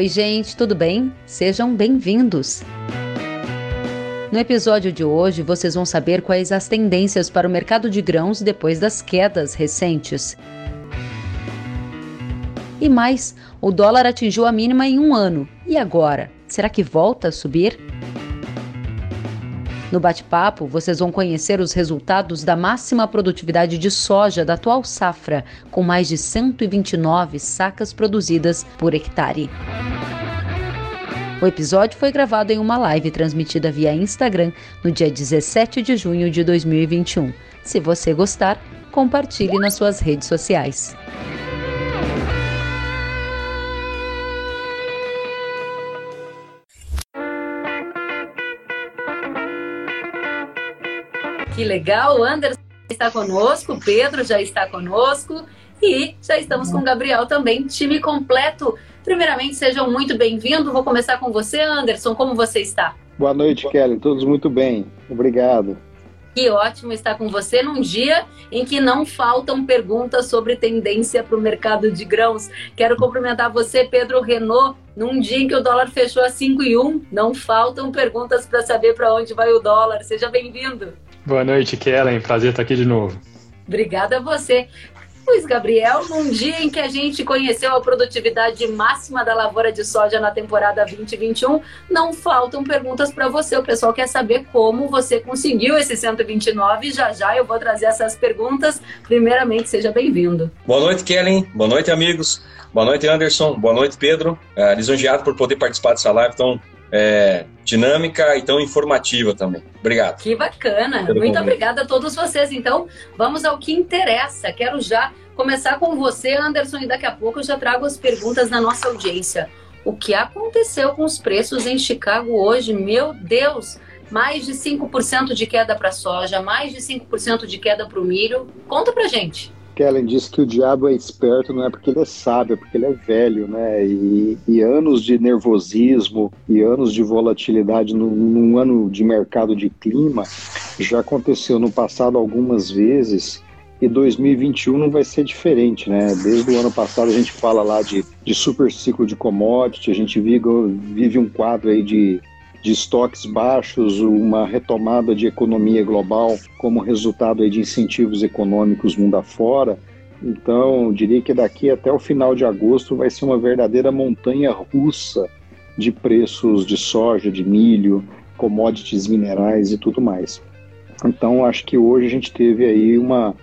Oi, gente, tudo bem? Sejam bem-vindos. No episódio de hoje, vocês vão saber quais as tendências para o mercado de grãos depois das quedas recentes. E mais, o dólar atingiu a mínima em um ano. E agora? Será que volta a subir? No bate-papo, vocês vão conhecer os resultados da máxima produtividade de soja da atual safra, com mais de 129 sacas produzidas por hectare. O episódio foi gravado em uma live transmitida via Instagram no dia 17 de junho de 2021. Se você gostar, compartilhe nas suas redes sociais. Que legal, o Anderson está conosco, Pedro já está conosco e já estamos com o Gabriel também, time completo. Primeiramente, sejam muito bem-vindos. Vou começar com você, Anderson. Como você está? Boa noite, Kelly. Todos muito bem. Obrigado. Que ótimo estar com você num dia em que não faltam perguntas sobre tendência para o mercado de grãos. Quero cumprimentar você, Pedro Renault, num dia em que o dólar fechou a 5 e 1. Não faltam perguntas para saber para onde vai o dólar. Seja bem-vindo. Boa noite, Kellen. Prazer estar aqui de novo. Obrigada a você. Luiz Gabriel, num dia em que a gente conheceu a produtividade máxima da lavoura de soja na temporada 2021, não faltam perguntas para você. O pessoal quer saber como você conseguiu esse 129. Já já eu vou trazer essas perguntas. Primeiramente, seja bem-vindo. Boa noite, Kellen. Boa noite, amigos. Boa noite, Anderson. Boa noite, Pedro. É, lisonjeado por poder participar dessa live tão é, dinâmica e tão informativa também. Obrigado. Que bacana. Muito convite. obrigada a todos vocês. Então, vamos ao que interessa. Quero já começar com você, Anderson, e daqui a pouco eu já trago as perguntas da nossa audiência. O que aconteceu com os preços em Chicago hoje? Meu Deus! Mais de 5% de queda para soja, mais de 5% de queda para o milho. Conta pra gente. Kellen disse que o diabo é esperto não é porque ele é sábio, é porque ele é velho, né? E, e anos de nervosismo e anos de volatilidade num, num ano de mercado de clima já aconteceu no passado algumas vezes e 2021 não vai ser diferente, né? Desde o ano passado a gente fala lá de, de super ciclo de commodity, a gente vive, vive um quadro aí de de estoques baixos, uma retomada de economia global como resultado de incentivos econômicos mundo afora. Então, diria que daqui até o final de agosto vai ser uma verdadeira montanha russa de preços de soja, de milho, commodities minerais e tudo mais. Então, acho que hoje a gente teve aí uma,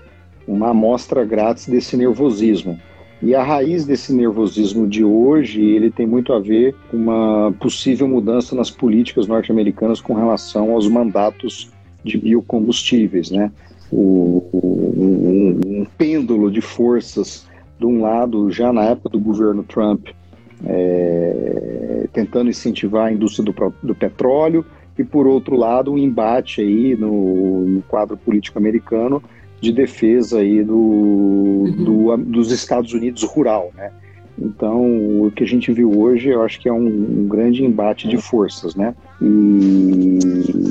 uma amostra grátis desse nervosismo. E a raiz desse nervosismo de hoje, ele tem muito a ver com uma possível mudança nas políticas norte-americanas com relação aos mandatos de biocombustíveis, né? O, o, um, um pêndulo de forças, de um lado, já na época do governo Trump, é, tentando incentivar a indústria do, do, petróleo, e por outro lado, um embate aí no, no quadro político americano de defesa aí do, uhum. do, dos Estados Unidos rural, né? Então, o que a gente viu hoje, eu acho que é um, um grande embate de forças, né? E,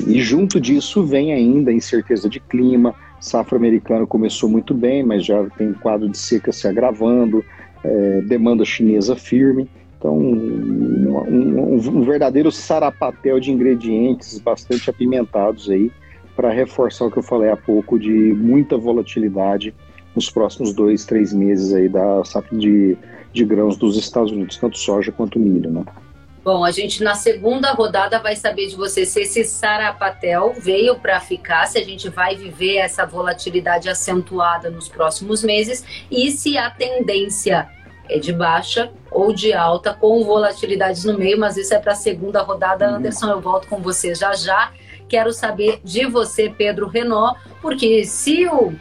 e, junto disso vem ainda a incerteza de clima. Safra americana começou muito bem, mas já tem um quadro de seca se agravando, é, demanda chinesa firme. Então, um, um, um verdadeiro sarapatel de ingredientes bastante apimentados aí para reforçar o que eu falei há pouco de muita volatilidade nos próximos dois, três meses aí da safra de, de grãos dos Estados Unidos, tanto soja quanto milho, né? Bom, a gente na segunda rodada vai saber de você se esse sarapatel veio para ficar, se a gente vai viver essa volatilidade acentuada nos próximos meses e se a tendência é de baixa ou de alta com volatilidades no meio, mas isso é para a segunda rodada. Uhum. Anderson, eu volto com você já já. Quero saber de você, Pedro Renault, porque se o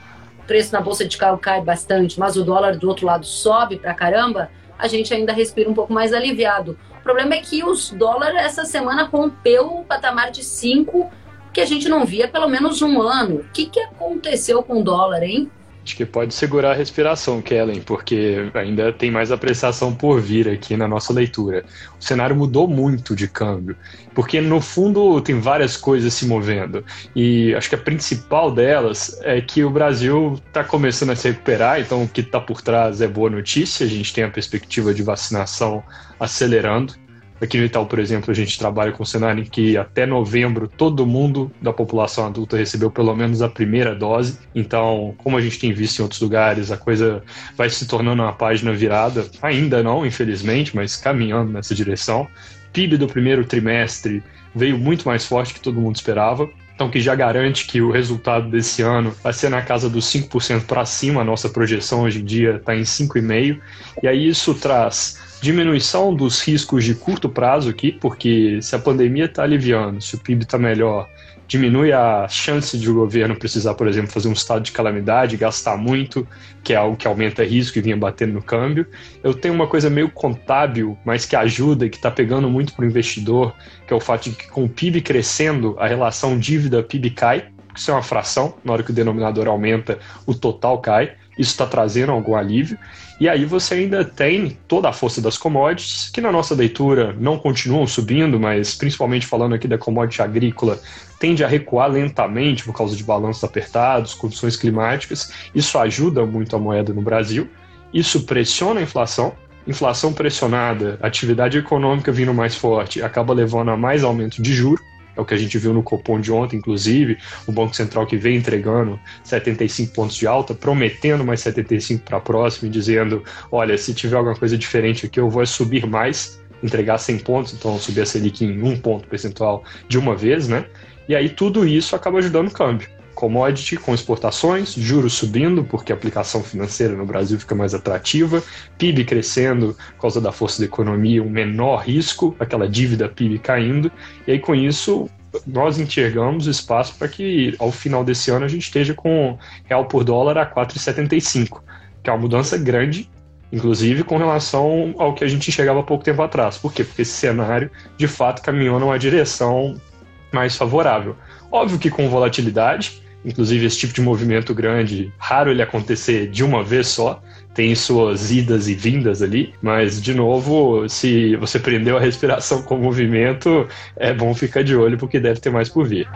preço na bolsa de carro cai bastante, mas o dólar do outro lado sobe pra caramba, a gente ainda respira um pouco mais aliviado. O problema é que os dólares essa semana rompeu o patamar de 5 que a gente não via pelo menos um ano. O que, que aconteceu com o dólar, hein? Acho que pode segurar a respiração, Kellen, porque ainda tem mais apreciação por vir aqui na nossa leitura. O cenário mudou muito de câmbio, porque no fundo tem várias coisas se movendo. E acho que a principal delas é que o Brasil está começando a se recuperar, então o que está por trás é boa notícia. A gente tem a perspectiva de vacinação acelerando. Aqui no Itaú, por exemplo, a gente trabalha com um cenário em que até novembro todo mundo da população adulta recebeu pelo menos a primeira dose. Então, como a gente tem visto em outros lugares, a coisa vai se tornando uma página virada. Ainda não, infelizmente, mas caminhando nessa direção. PIB do primeiro trimestre veio muito mais forte que todo mundo esperava. Então, que já garante que o resultado desse ano vai ser na casa dos 5% para cima. A nossa projeção hoje em dia está em 5,5%. E aí isso traz diminuição dos riscos de curto prazo aqui, porque se a pandemia está aliviando, se o PIB está melhor, diminui a chance de o governo precisar, por exemplo, fazer um estado de calamidade, gastar muito, que é algo que aumenta risco e vinha batendo no câmbio. Eu tenho uma coisa meio contábil, mas que ajuda e que está pegando muito para o investidor, que é o fato de que com o PIB crescendo, a relação dívida-PIB cai, isso é uma fração, na hora que o denominador aumenta, o total cai. Isso está trazendo algum alívio. E aí você ainda tem toda a força das commodities, que na nossa leitura não continuam subindo, mas principalmente falando aqui da commodity agrícola, tende a recuar lentamente por causa de balanços apertados, condições climáticas. Isso ajuda muito a moeda no Brasil. Isso pressiona a inflação. Inflação pressionada, atividade econômica vindo mais forte, acaba levando a mais aumento de juros é o que a gente viu no Copom de ontem, inclusive, o Banco Central que vem entregando 75 pontos de alta, prometendo mais 75 para a próxima e dizendo, olha, se tiver alguma coisa diferente aqui, eu vou subir mais, entregar 100 pontos, então subir a Selic em um ponto percentual de uma vez, né? E aí tudo isso acaba ajudando o câmbio commodity com exportações, juros subindo, porque a aplicação financeira no Brasil fica mais atrativa, PIB crescendo por causa da força da economia, um menor risco, aquela dívida PIB caindo, e aí com isso nós enxergamos espaço para que ao final desse ano a gente esteja com real por dólar a 4,75, que é uma mudança grande, inclusive com relação ao que a gente enxergava há pouco tempo atrás. Por quê? Porque esse cenário de fato caminhou numa direção mais favorável. Óbvio que com volatilidade, Inclusive, esse tipo de movimento grande, raro ele acontecer de uma vez só, tem suas idas e vindas ali, mas, de novo, se você prendeu a respiração com o movimento, é bom ficar de olho porque deve ter mais por vir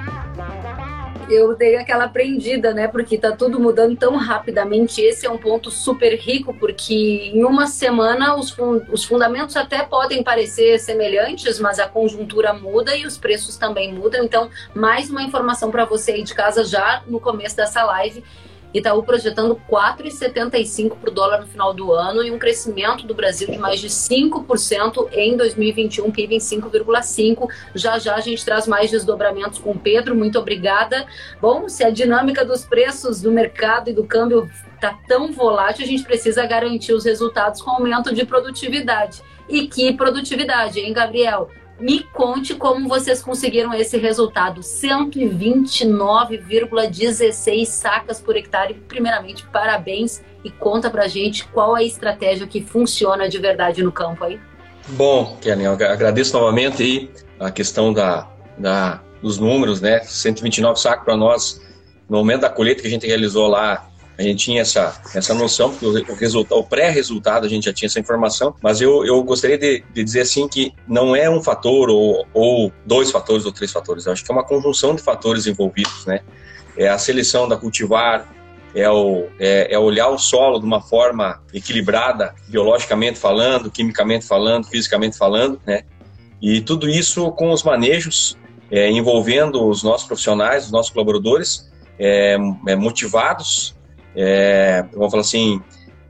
eu dei aquela aprendida, né? Porque tá tudo mudando tão rapidamente. Esse é um ponto super rico, porque em uma semana os, fun os fundamentos até podem parecer semelhantes, mas a conjuntura muda e os preços também mudam. Então, mais uma informação para você aí de casa já no começo dessa live. Itaú projetando 4,75 para o dólar no final do ano e um crescimento do Brasil de mais de 5% em 2021, PIB em 5,5%. Já já a gente traz mais desdobramentos com o Pedro. Muito obrigada. Bom, se a dinâmica dos preços do mercado e do câmbio está tão volátil, a gente precisa garantir os resultados com aumento de produtividade. E que produtividade, hein, Gabriel? Me conte como vocês conseguiram esse resultado: 129,16 sacas por hectare. Primeiramente, parabéns e conta pra gente qual a estratégia que funciona de verdade no campo aí. Bom, Kelly, eu agradeço novamente aí a questão da, da, dos números, né? 129 sacos para nós no momento da colheita que a gente realizou lá a gente tinha essa, essa noção, porque o, o pré-resultado a gente já tinha essa informação, mas eu, eu gostaria de, de dizer assim que não é um fator ou, ou dois fatores ou três fatores, eu acho que é uma conjunção de fatores envolvidos, né? É a seleção da cultivar, é, o, é, é, olhar o solo de uma forma equilibrada, biologicamente falando, quimicamente falando, fisicamente falando, né? E tudo isso com os manejos é, envolvendo os nossos profissionais, os nossos colaboradores, é, é motivados é, vamos falar assim,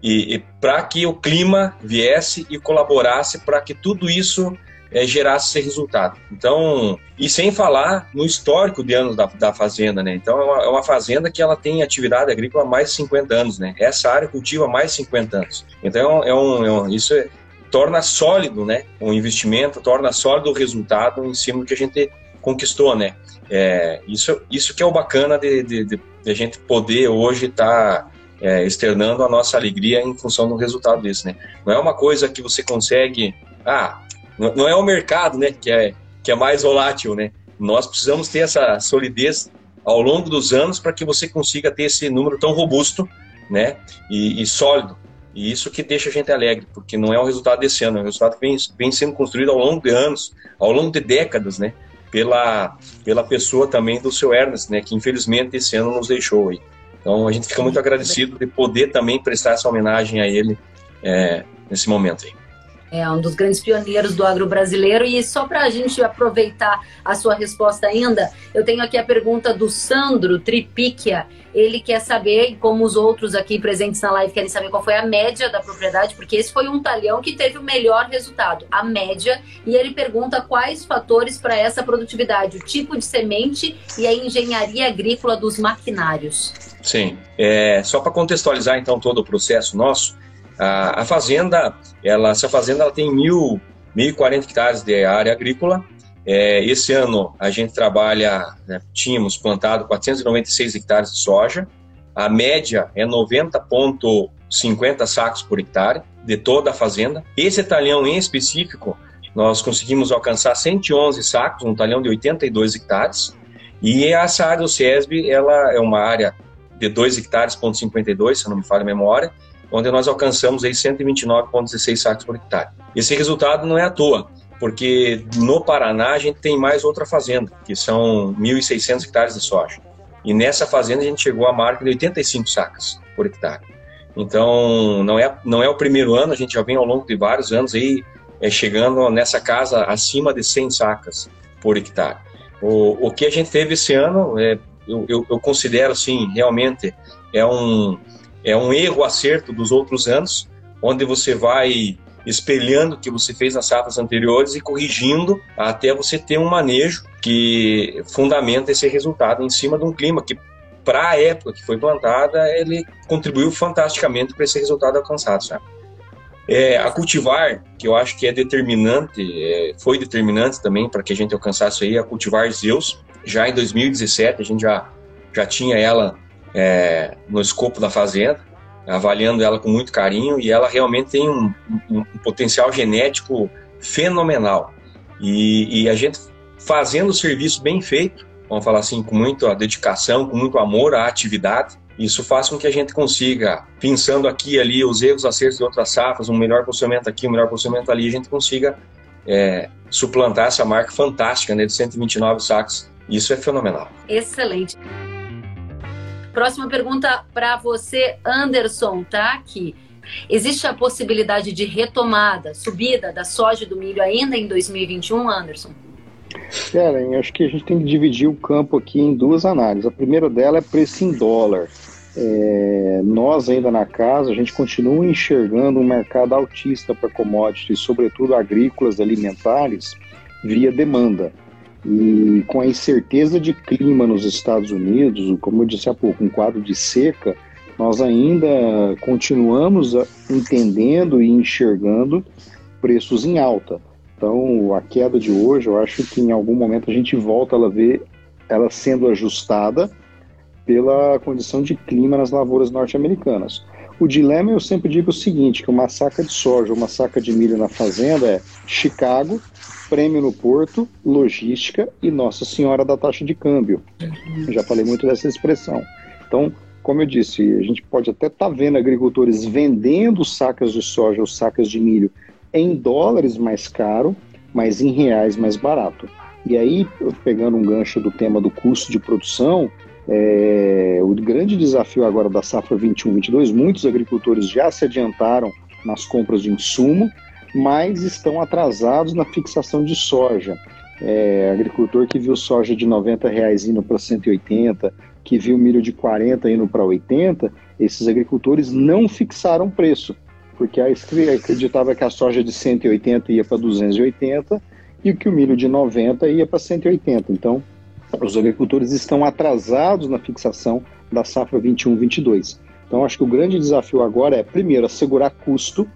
e, e para que o clima viesse e colaborasse para que tudo isso é, gerasse esse resultado. Então, e sem falar no histórico de anos da, da fazenda, né? Então, é uma, é uma, fazenda que ela tem atividade agrícola há mais de 50 anos, né? Essa área cultiva mais de 50 anos. Então, é um, é um isso é, torna sólido, né? O investimento torna sólido o resultado em cima do que a gente conquistou, né? É, isso, isso que é o bacana de, de, de, a gente poder hoje estar tá, é, externando a nossa alegria em função do resultado disso, né? Não é uma coisa que você consegue... Ah, não é o mercado, né, que é, que é mais volátil, né? Nós precisamos ter essa solidez ao longo dos anos para que você consiga ter esse número tão robusto né? E, e, sólido. E isso que deixa a gente alegre, porque não é um resultado desse ano, é um resultado que vem, vem sendo construído ao longo de anos, ao longo de décadas, né? Pela, pela pessoa também do seu Ernest, né? Que infelizmente esse ano nos deixou aí. Então a gente fica muito agradecido de poder também prestar essa homenagem a ele é, nesse momento aí. É um dos grandes pioneiros do agro brasileiro. E só para a gente aproveitar a sua resposta ainda, eu tenho aqui a pergunta do Sandro Tripicchia. Ele quer saber, como os outros aqui presentes na live querem saber qual foi a média da propriedade, porque esse foi um talhão que teve o melhor resultado, a média. E ele pergunta quais fatores para essa produtividade, o tipo de semente e a engenharia agrícola dos maquinários. Sim. É, só para contextualizar então todo o processo nosso, a, a fazenda, ela, essa fazenda ela tem mil, 1.040 hectares de área agrícola. É, esse ano a gente trabalha, né, tínhamos plantado 496 hectares de soja. A média é 90,50 sacos por hectare de toda a fazenda. Esse talhão em específico, nós conseguimos alcançar 111 sacos, um talhão de 82 hectares. E essa área do CESB, ela é uma área de 2 hectares, ponto 52, se não me falha a memória, onde nós alcançamos aí 129,16 sacos por hectare. Esse resultado não é à toa, porque no Paraná a gente tem mais outra fazenda, que são 1.600 hectares de soja. E nessa fazenda a gente chegou à marca de 85 sacas por hectare. Então, não é, não é o primeiro ano, a gente já vem ao longo de vários anos aí é, chegando nessa casa acima de 100 sacas por hectare. O, o que a gente teve esse ano, é, eu, eu, eu considero, assim, realmente é um, é um erro acerto dos outros anos, onde você vai espelhando o que você fez nas safras anteriores e corrigindo até você ter um manejo que fundamenta esse resultado em cima de um clima que para a época que foi plantada, ele contribuiu fantasticamente para esse resultado alcançado, sabe? É, a cultivar, que eu acho que é determinante, é, foi determinante também para que a gente alcançasse aí a cultivar Zeus. Já em 2017 a gente já, já tinha ela é, no escopo da fazenda, avaliando ela com muito carinho e ela realmente tem um, um, um potencial genético fenomenal. E, e, a gente fazendo o serviço bem feito, vamos falar assim, com muita dedicação, com muito amor à atividade, isso faz com que a gente consiga, pensando aqui e ali os erros, acertos de outras safras, um melhor posicionamento aqui, um melhor posicionamento ali, a gente consiga é, suplantar essa marca fantástica né, de 129 sacos. Isso é fenomenal. Excelente. Próxima pergunta para você, Anderson, tá aqui. Existe a possibilidade de retomada, subida da soja e do milho ainda em 2021, Anderson? Karen, acho que a gente tem que dividir o campo aqui em duas análises. A primeira dela é preço em dólar. É, nós ainda na casa, a gente continua enxergando um mercado altista para commodities, sobretudo agrícolas, alimentares, via demanda. E com a incerteza de clima nos Estados Unidos, como eu disse há pouco, um quadro de seca, nós ainda continuamos entendendo e enxergando preços em alta. Então, a queda de hoje, eu acho que em algum momento a gente volta a ver ela sendo ajustada pela condição de clima nas lavouras norte-americanas. O dilema, eu sempre digo o seguinte, que uma saca de soja, uma saca de milho na fazenda é Chicago, prêmio no porto, logística e Nossa Senhora da taxa de câmbio. Eu já falei muito dessa expressão. Então, como eu disse, a gente pode até estar tá vendo agricultores vendendo sacas de soja ou sacas de milho em dólares mais caro, mas em reais mais barato. E aí, pegando um gancho do tema do custo de produção, é, o grande desafio agora da safra 21-22, muitos agricultores já se adiantaram nas compras de insumo, mas estão atrasados na fixação de soja. É, agricultor que viu soja de 90 reais indo para 180, que viu milho de 40 indo para 80, esses agricultores não fixaram preço, porque acreditava que a soja de 180 ia para 280 e que o milho de 90 ia para 180. Então, os agricultores estão atrasados na fixação da safra 21-22. Então, acho que o grande desafio agora é, primeiro, assegurar custo,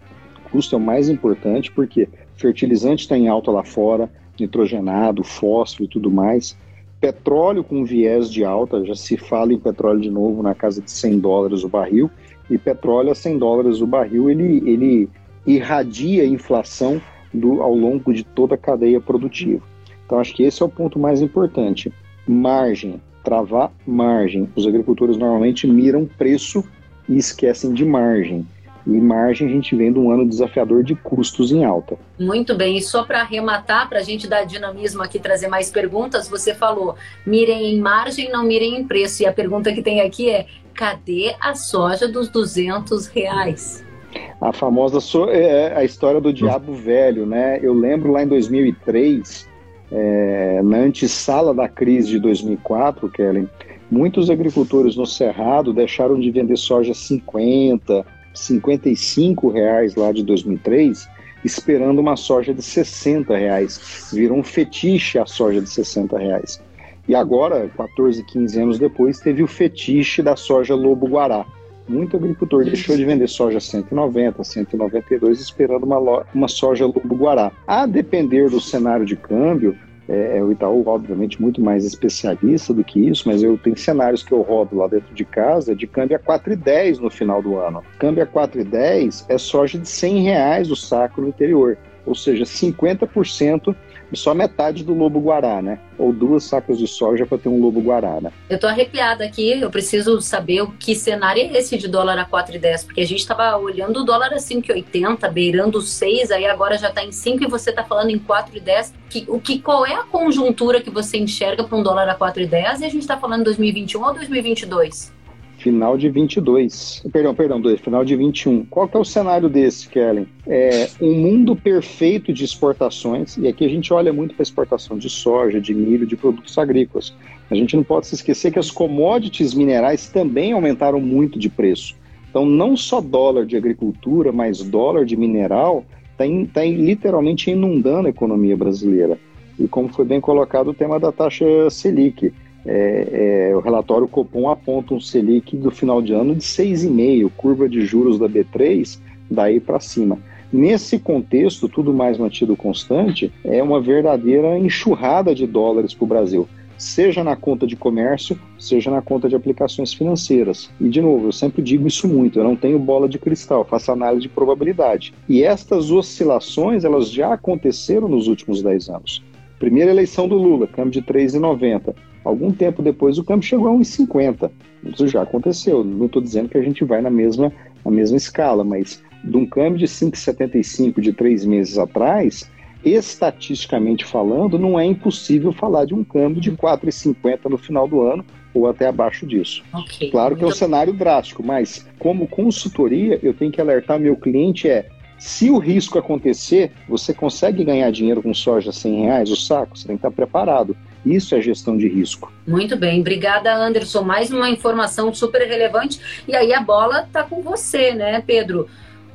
custo é o mais importante, porque fertilizante está em alta lá fora, nitrogenado, fósforo e tudo mais. Petróleo com viés de alta, já se fala em petróleo de novo na casa de 100 dólares o barril, e petróleo a 100 dólares o barril, ele, ele irradia a inflação do, ao longo de toda a cadeia produtiva. Então, acho que esse é o ponto mais importante. Margem, travar margem. Os agricultores normalmente miram preço e esquecem de margem. E margem a gente vem de um ano desafiador de custos em alta. Muito bem, e só para arrematar, para a gente dar dinamismo aqui, trazer mais perguntas, você falou, mirem em margem, não mirem em preço. E a pergunta que tem aqui é, cadê a soja dos 200 reais? A famosa so é, a história do diabo velho, né? Eu lembro lá em 2003, é, na antessala da crise de 2004, Kellen, muitos agricultores no Cerrado deixaram de vender soja 50, 55 reais lá de 2003, esperando uma soja de 60 reais. Virou um fetiche a soja de 60 reais. E agora, 14, 15 anos depois, teve o fetiche da soja lobo-guará. Muito agricultor deixou de vender soja 190, 192, esperando uma, uma soja lobo-guará. A depender do cenário de câmbio, é, é, o Itaú, obviamente, muito mais especialista do que isso, mas eu tenho cenários que eu rodo lá dentro de casa de câmbio a 4,10 no final do ano. Câmbio a 4,10 é soja de 100 reais o saco no interior, ou seja, 50% só metade do lobo guará, né? Ou duas sacas de soja para ter um lobo guará, né? Eu tô arrepiada aqui, eu preciso saber que cenário é esse de dólar a 4,10, porque a gente estava olhando o dólar a 5,80, beirando 6, aí agora já está em 5 e você está falando em 4,10. Que, o que, qual é a conjuntura que você enxerga para um dólar a 4,10 e a gente está falando 2021 ou 2022? Final de 22. Perdão, perdão, dois, final de 21. Qual que é o cenário desse, Kellen? É um mundo perfeito de exportações, e aqui a gente olha muito para exportação de soja, de milho, de produtos agrícolas. A gente não pode se esquecer que as commodities minerais também aumentaram muito de preço. Então, não só dólar de agricultura, mas dólar de mineral está tá literalmente inundando a economia brasileira. E como foi bem colocado o tema da taxa Selic, é, é, o relatório Copom aponta um Selic do final de ano de 6,5, curva de juros da B3 daí para cima. Nesse contexto, tudo mais mantido constante, é uma verdadeira enxurrada de dólares para o Brasil, seja na conta de comércio, seja na conta de aplicações financeiras. E, de novo, eu sempre digo isso muito, eu não tenho bola de cristal, faço análise de probabilidade. E estas oscilações, elas já aconteceram nos últimos 10 anos. Primeira eleição do Lula, câmbio de 3,90. Algum tempo depois o câmbio chegou a 1,50. Isso já aconteceu. Não estou dizendo que a gente vai na mesma, na mesma escala, mas de um câmbio de 5,75 de três meses atrás, estatisticamente falando, não é impossível falar de um câmbio de 4,50 no final do ano ou até abaixo disso. Okay. Claro que é um cenário drástico, mas como consultoria, eu tenho que alertar meu cliente é se o risco acontecer, você consegue ganhar dinheiro com soja 100 reais o saco? Você tem que estar preparado. Isso é gestão de risco. Muito bem, obrigada Anderson. Mais uma informação super relevante. E aí a bola está com você, né, Pedro?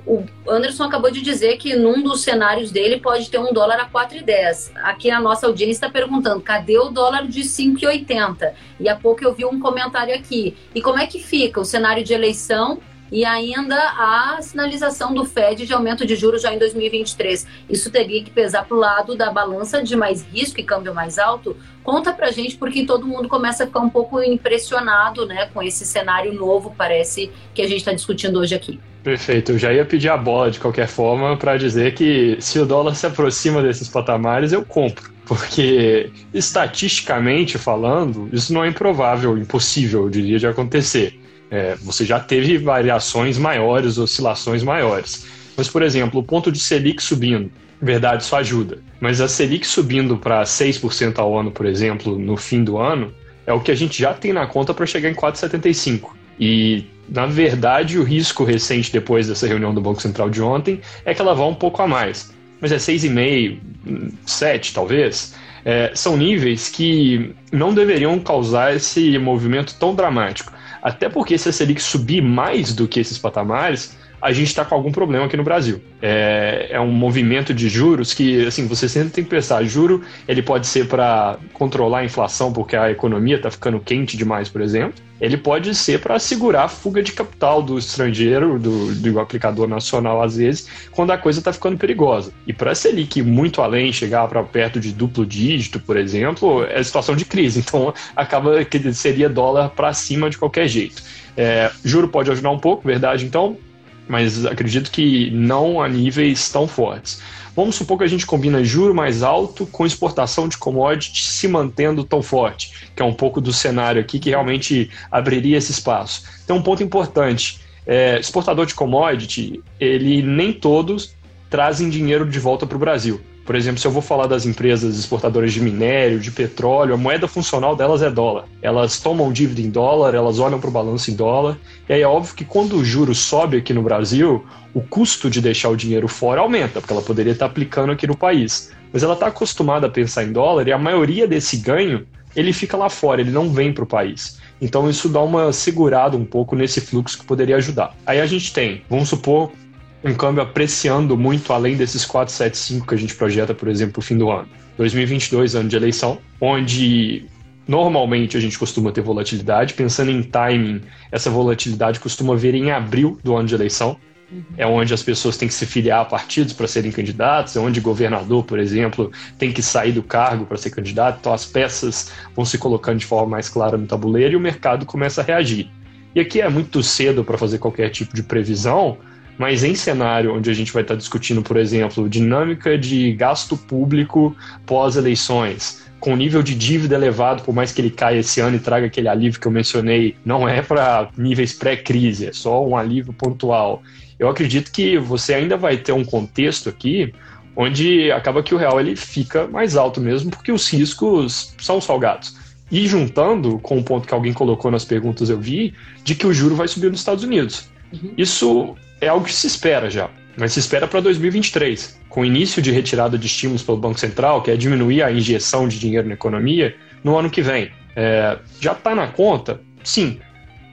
O Anderson acabou de dizer que num dos cenários dele pode ter um dólar a 4,10. Aqui a nossa audiência está perguntando: cadê o dólar de 5,80? E há pouco eu vi um comentário aqui. E como é que fica o cenário de eleição e ainda a sinalização do Fed de aumento de juros já em 2023. Isso teria que pesar para o lado da balança de mais risco e câmbio mais alto? Conta para gente, porque todo mundo começa a ficar um pouco impressionado né, com esse cenário novo, parece, que a gente está discutindo hoje aqui. Perfeito, eu já ia pedir a bola de qualquer forma para dizer que se o dólar se aproxima desses patamares, eu compro. Porque, estatisticamente falando, isso não é improvável, impossível, eu diria, de acontecer. É, você já teve variações maiores, oscilações maiores. Mas, por exemplo, o ponto de Selic subindo, verdade, isso ajuda. Mas a Selic subindo para 6% ao ano, por exemplo, no fim do ano, é o que a gente já tem na conta para chegar em 4,75. E, na verdade, o risco recente depois dessa reunião do Banco Central de ontem é que ela vá um pouco a mais. Mas é 6,5, 7 talvez. É, são níveis que não deveriam causar esse movimento tão dramático. Até porque se a Selic subir mais do que esses patamares, a gente está com algum problema aqui no Brasil. É, é, um movimento de juros que, assim, você sempre tem que pensar, juro, ele pode ser para controlar a inflação porque a economia está ficando quente demais, por exemplo. Ele pode ser para segurar a fuga de capital do estrangeiro, do, do aplicador nacional, às vezes, quando a coisa está ficando perigosa. E para a Selic ir muito além, chegar para perto de duplo dígito, por exemplo, é situação de crise. Então, acaba que seria dólar para cima de qualquer jeito. É, juro pode ajudar um pouco, verdade? Então, mas acredito que não a níveis tão fortes. Vamos supor que a gente combina juro mais alto com exportação de commodities se mantendo tão forte, que é um pouco do cenário aqui que realmente abriria esse espaço. Então, um ponto importante. é, exportador de commodity, ele nem todos trazem dinheiro de volta para o Brasil. Por exemplo, se eu vou falar das empresas exportadoras de minério, de petróleo, a moeda funcional delas é dólar. Elas tomam dívida em dólar, elas olham para o balanço em dólar. E aí é óbvio que quando o juro sobe aqui no Brasil, o custo de deixar o dinheiro fora aumenta, porque ela poderia estar aplicando aqui no país. Mas ela está acostumada a pensar em dólar e a maioria desse ganho ele fica lá fora, ele não vem para o país. Então isso dá uma segurada um pouco nesse fluxo que poderia ajudar. Aí a gente tem, vamos supor, um câmbio apreciando muito além desses 475 que a gente projeta, por exemplo, o fim do ano. 2022, ano de eleição, onde normalmente a gente costuma ter volatilidade. Pensando em timing, essa volatilidade costuma vir em abril do ano de eleição. Uhum. É onde as pessoas têm que se filiar a partidos para serem candidatos, é onde governador, por exemplo, tem que sair do cargo para ser candidato. Então as peças vão se colocando de forma mais clara no tabuleiro e o mercado começa a reagir. E aqui é muito cedo para fazer qualquer tipo de previsão, mas em cenário onde a gente vai estar discutindo, por exemplo, dinâmica de gasto público pós-eleições, com nível de dívida elevado, por mais que ele caia esse ano e traga aquele alívio que eu mencionei, não é para níveis pré-crise, é só um alívio pontual. Eu acredito que você ainda vai ter um contexto aqui onde acaba que o real ele fica mais alto mesmo, porque os riscos são salgados. E juntando com o ponto que alguém colocou nas perguntas, eu vi, de que o juro vai subir nos Estados Unidos. Uhum. Isso é algo que se espera já, mas se espera para 2023, com o início de retirada de estímulos pelo Banco Central, que é diminuir a injeção de dinheiro na economia, no ano que vem. É, já está na conta? Sim.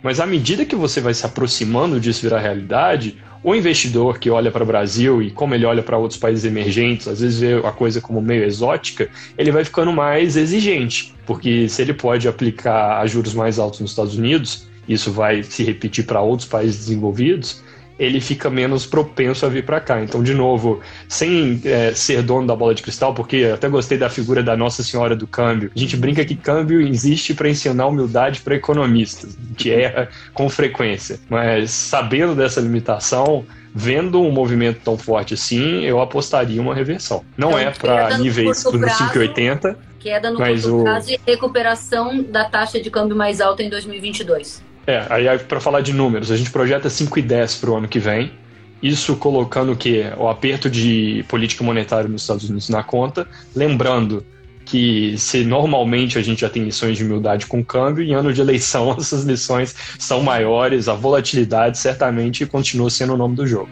Mas à medida que você vai se aproximando disso virar realidade, o investidor que olha para o Brasil e como ele olha para outros países emergentes, às vezes vê a coisa como meio exótica, ele vai ficando mais exigente, porque se ele pode aplicar a juros mais altos nos Estados Unidos, isso vai se repetir para outros países desenvolvidos, ele fica menos propenso a vir para cá. Então, de novo, sem é, ser dono da bola de cristal, porque até gostei da figura da Nossa Senhora do Câmbio. A gente brinca que câmbio existe para ensinar humildade para economistas, que erra com frequência. Mas sabendo dessa limitação, vendo um movimento tão forte assim, eu apostaria uma reversão. Não então, é para níveis do 5,80. Queda no mas curto o... prazo e recuperação da taxa de câmbio mais alta em 2022. É, aí para falar de números, a gente projeta 5 e 10 para o ano que vem. Isso colocando que o aperto de política monetária nos Estados Unidos na conta, lembrando que se normalmente a gente já tem lições de humildade com câmbio, em ano de eleição essas lições são maiores, a volatilidade certamente continua sendo o nome do jogo.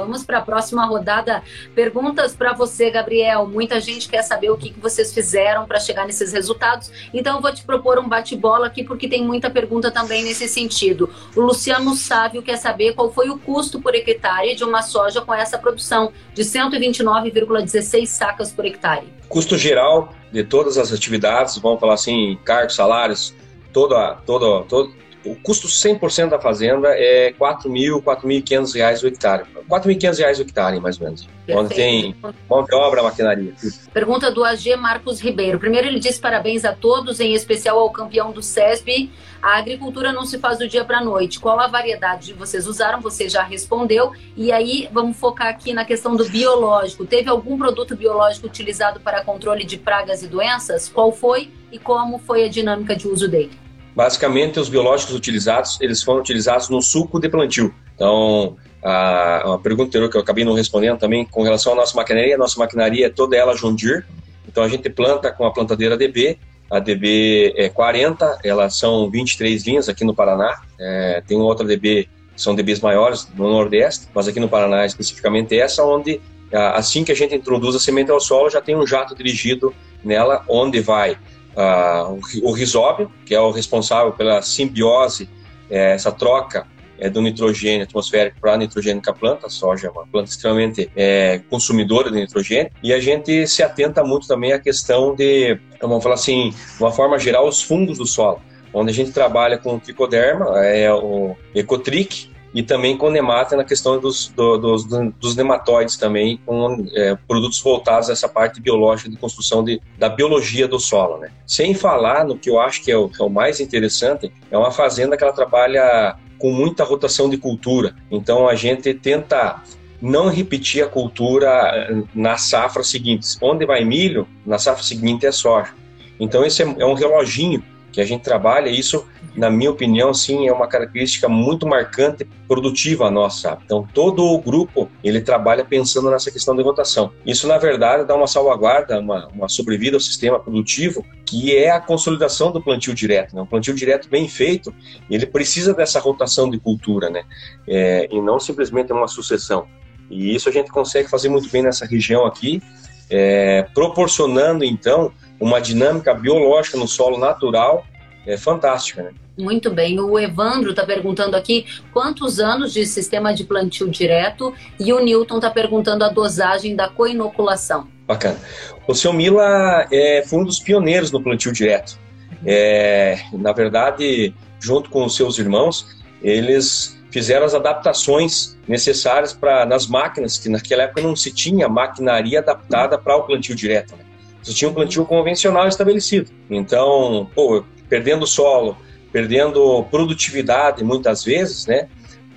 Vamos para a próxima rodada. Perguntas para você, Gabriel. Muita gente quer saber o que, que vocês fizeram para chegar nesses resultados. Então, eu vou te propor um bate-bola aqui, porque tem muita pergunta também nesse sentido. O Luciano Sávio quer saber qual foi o custo por hectare de uma soja com essa produção de 129,16 sacas por hectare. Custo geral de todas as atividades, vamos falar assim, cargos, salários, toda, toda, todo, o custo 100% da fazenda é R$ 4.000, 4.500 reais o hectare. 4.500 reais o hectare, mais ou menos. Perfeito. Onde tem mão de obra, maquinaria. Pergunta do AG Marcos Ribeiro. Primeiro ele diz parabéns a todos, em especial ao campeão do SESB. A agricultura não se faz do dia para a noite. Qual a variedade que vocês usaram? Você já respondeu. E aí vamos focar aqui na questão do biológico. Teve algum produto biológico utilizado para controle de pragas e doenças? Qual foi e como foi a dinâmica de uso dele? Basicamente, os biológicos utilizados, eles foram utilizados no suco de plantio. Então, a, uma pergunta que eu acabei não respondendo também, com relação à nossa maquinaria, a nossa maquinaria é toda ela Deere. Então, a gente planta com a plantadeira DB, a DB é 40, elas são 23 linhas aqui no Paraná. É, tem outra DB, são DBs maiores no Nordeste, mas aqui no Paraná especificamente essa, onde assim que a gente introduz a semente ao solo, já tem um jato dirigido nela, onde vai uh, o risóbio, que é o responsável pela simbiose, é, essa troca é, do nitrogênio atmosférico para nitrogênio com a planta. A soja é uma planta extremamente é, consumidora de nitrogênio. E a gente se atenta muito também à questão de, vamos falar assim, de uma forma geral, os fungos do solo. Onde a gente trabalha com o tricoderma, é o Ecotric, e também com nemata na questão dos, do, dos, dos nematóides também, com é, produtos voltados a essa parte biológica de construção de, da biologia do solo. Né? Sem falar no que eu acho que é o, é o mais interessante, é uma fazenda que ela trabalha com muita rotação de cultura. Então a gente tenta não repetir a cultura eh, na safra seguinte. Onde vai milho, na safra seguinte é soja. Então esse é, é um reloginho que a gente trabalha, isso na minha opinião, sim, é uma característica muito marcante, produtiva nossa. Então, todo o grupo, ele trabalha pensando nessa questão de rotação. Isso, na verdade, dá uma salvaguarda, uma, uma sobrevida ao sistema produtivo, que é a consolidação do plantio direto. Né? Um plantio direto bem feito, ele precisa dessa rotação de cultura, né? É, e não simplesmente uma sucessão. E isso a gente consegue fazer muito bem nessa região aqui, é, proporcionando, então, uma dinâmica biológica no solo natural é fantástica, né? Muito bem. O Evandro está perguntando aqui quantos anos de sistema de plantio direto e o Newton está perguntando a dosagem da coinoculação. Bacana. O seu Mila é, foi um dos pioneiros no plantio direto. É, na verdade, junto com os seus irmãos, eles fizeram as adaptações necessárias para nas máquinas, que naquela época não se tinha maquinaria adaptada para o plantio direto. Né? Você tinha um plantio convencional estabelecido. Então, pô, perdendo solo, perdendo produtividade muitas vezes, né?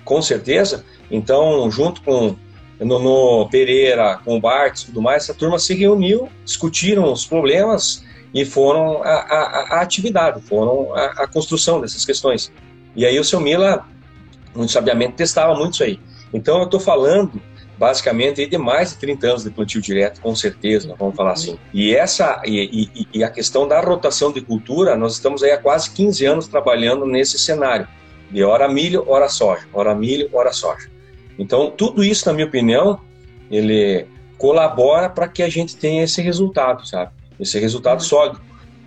Com certeza. Então, junto com Nono Pereira, com o Bart e tudo mais, essa turma se reuniu, discutiram os problemas e foram a, a, a atividade, foram a, a, construção dessas questões. E aí o seu Mila, muito sabiamente, testava muito isso aí. Então, eu estou falando basicamente de mais de 30 anos de plantio direto, com certeza, vamos falar assim. E essa e, e, e, a questão da rotação de cultura, nós estamos aí há quase 15 anos trabalhando nesse cenário de hora milho, hora soja, hora milho, hora soja. Então, tudo isso, na minha opinião, ele colabora para que a gente tenha esse resultado, sabe? Esse resultado uhum. sólido.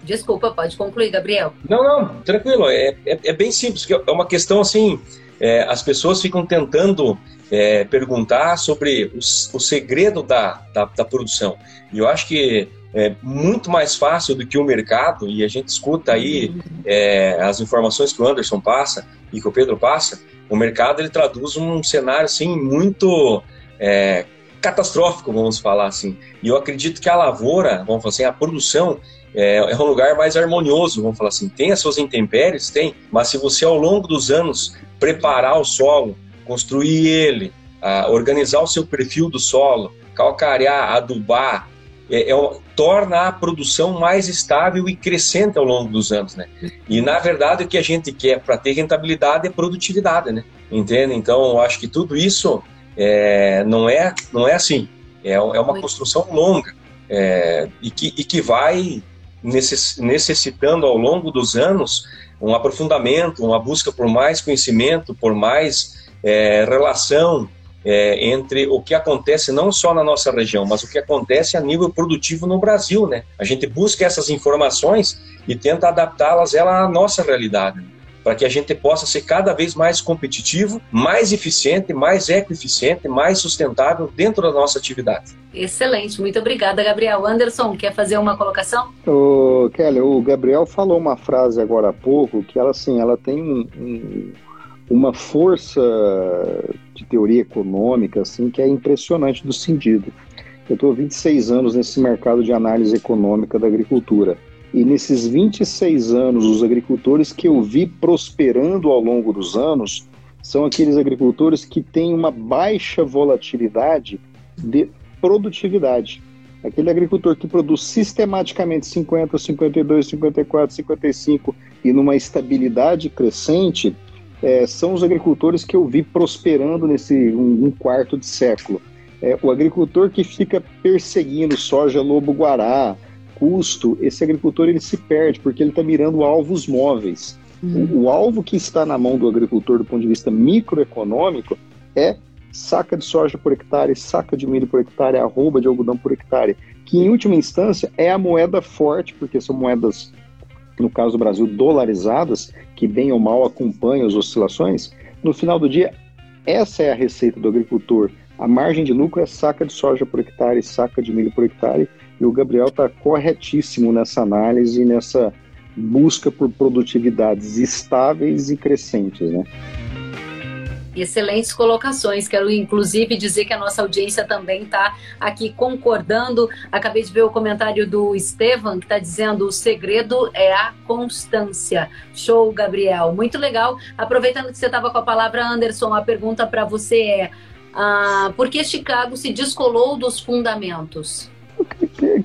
Desculpa, pode concluir, Gabriel. Não, não, tranquilo. É, é, é bem simples, é uma questão assim. É, as pessoas ficam tentando é, perguntar sobre o, o segredo da, da, da, produção. E eu acho que é muito mais fácil do que o mercado, e a gente escuta aí é, as informações que o Anderson passa e que o Pedro passa, o mercado ele traduz um cenário assim muito é, catastrófico, vamos falar assim. E eu acredito que a lavoura, vamos falar assim, a produção é, é, um lugar mais harmonioso, vamos falar assim. Tem as suas intempéries, tem, mas se você ao longo dos anos preparar o solo, construir ele, organizar o seu perfil do solo, calcarear, adubar, é, é, torna a produção mais estável e crescente ao longo dos anos, né? E na verdade o que a gente quer para ter rentabilidade é produtividade, né? Entende? Então eu acho que tudo isso é, não é não é assim, é, é uma construção longa é, e, que, e que vai necessitando ao longo dos anos um aprofundamento, uma busca por mais conhecimento, por mais é, relação é, entre o que acontece não só na nossa região, mas o que acontece a nível produtivo no Brasil, né? A gente busca essas informações e tenta adaptá-las ela à nossa realidade, para que a gente possa ser cada vez mais competitivo, mais eficiente, mais ecoeficiente, mais sustentável dentro da nossa atividade. Excelente, muito obrigada, Gabriel. Anderson, quer fazer uma colocação? O Kelly, o Gabriel falou uma frase agora há pouco que ela assim, ela tem um, um uma força de teoria econômica assim que é impressionante do sentido. Eu estou 26 anos nesse mercado de análise econômica da agricultura. E nesses 26 anos, os agricultores que eu vi prosperando ao longo dos anos são aqueles agricultores que têm uma baixa volatilidade de produtividade. Aquele agricultor que produz sistematicamente 50, 52, 54, 55 e numa estabilidade crescente, é, são os agricultores que eu vi prosperando nesse um, um quarto de século. É, o agricultor que fica perseguindo soja, lobo, guará, custo, esse agricultor ele se perde porque ele está mirando alvos móveis. Uhum. O, o, alvo que está na mão do agricultor do ponto de vista microeconômico é saca de soja por hectare, saca de milho por hectare, arroba de algodão por hectare, que em última instância é a moeda forte, porque são moedas no caso do Brasil, dolarizadas, que bem ou mal acompanham as oscilações, no final do dia, essa é a receita do agricultor. A margem de lucro é saca de soja por hectare, saca de milho por hectare, e o Gabriel está corretíssimo nessa análise, nessa busca por produtividades estáveis e crescentes, né? Excelentes colocações. Quero, inclusive, dizer que a nossa audiência também está aqui concordando. Acabei de ver o comentário do Estevam, que está dizendo: o segredo é a constância. Show, Gabriel. Muito legal. Aproveitando que você estava com a palavra, Anderson, a pergunta para você é: ah, por que Chicago se descolou dos fundamentos?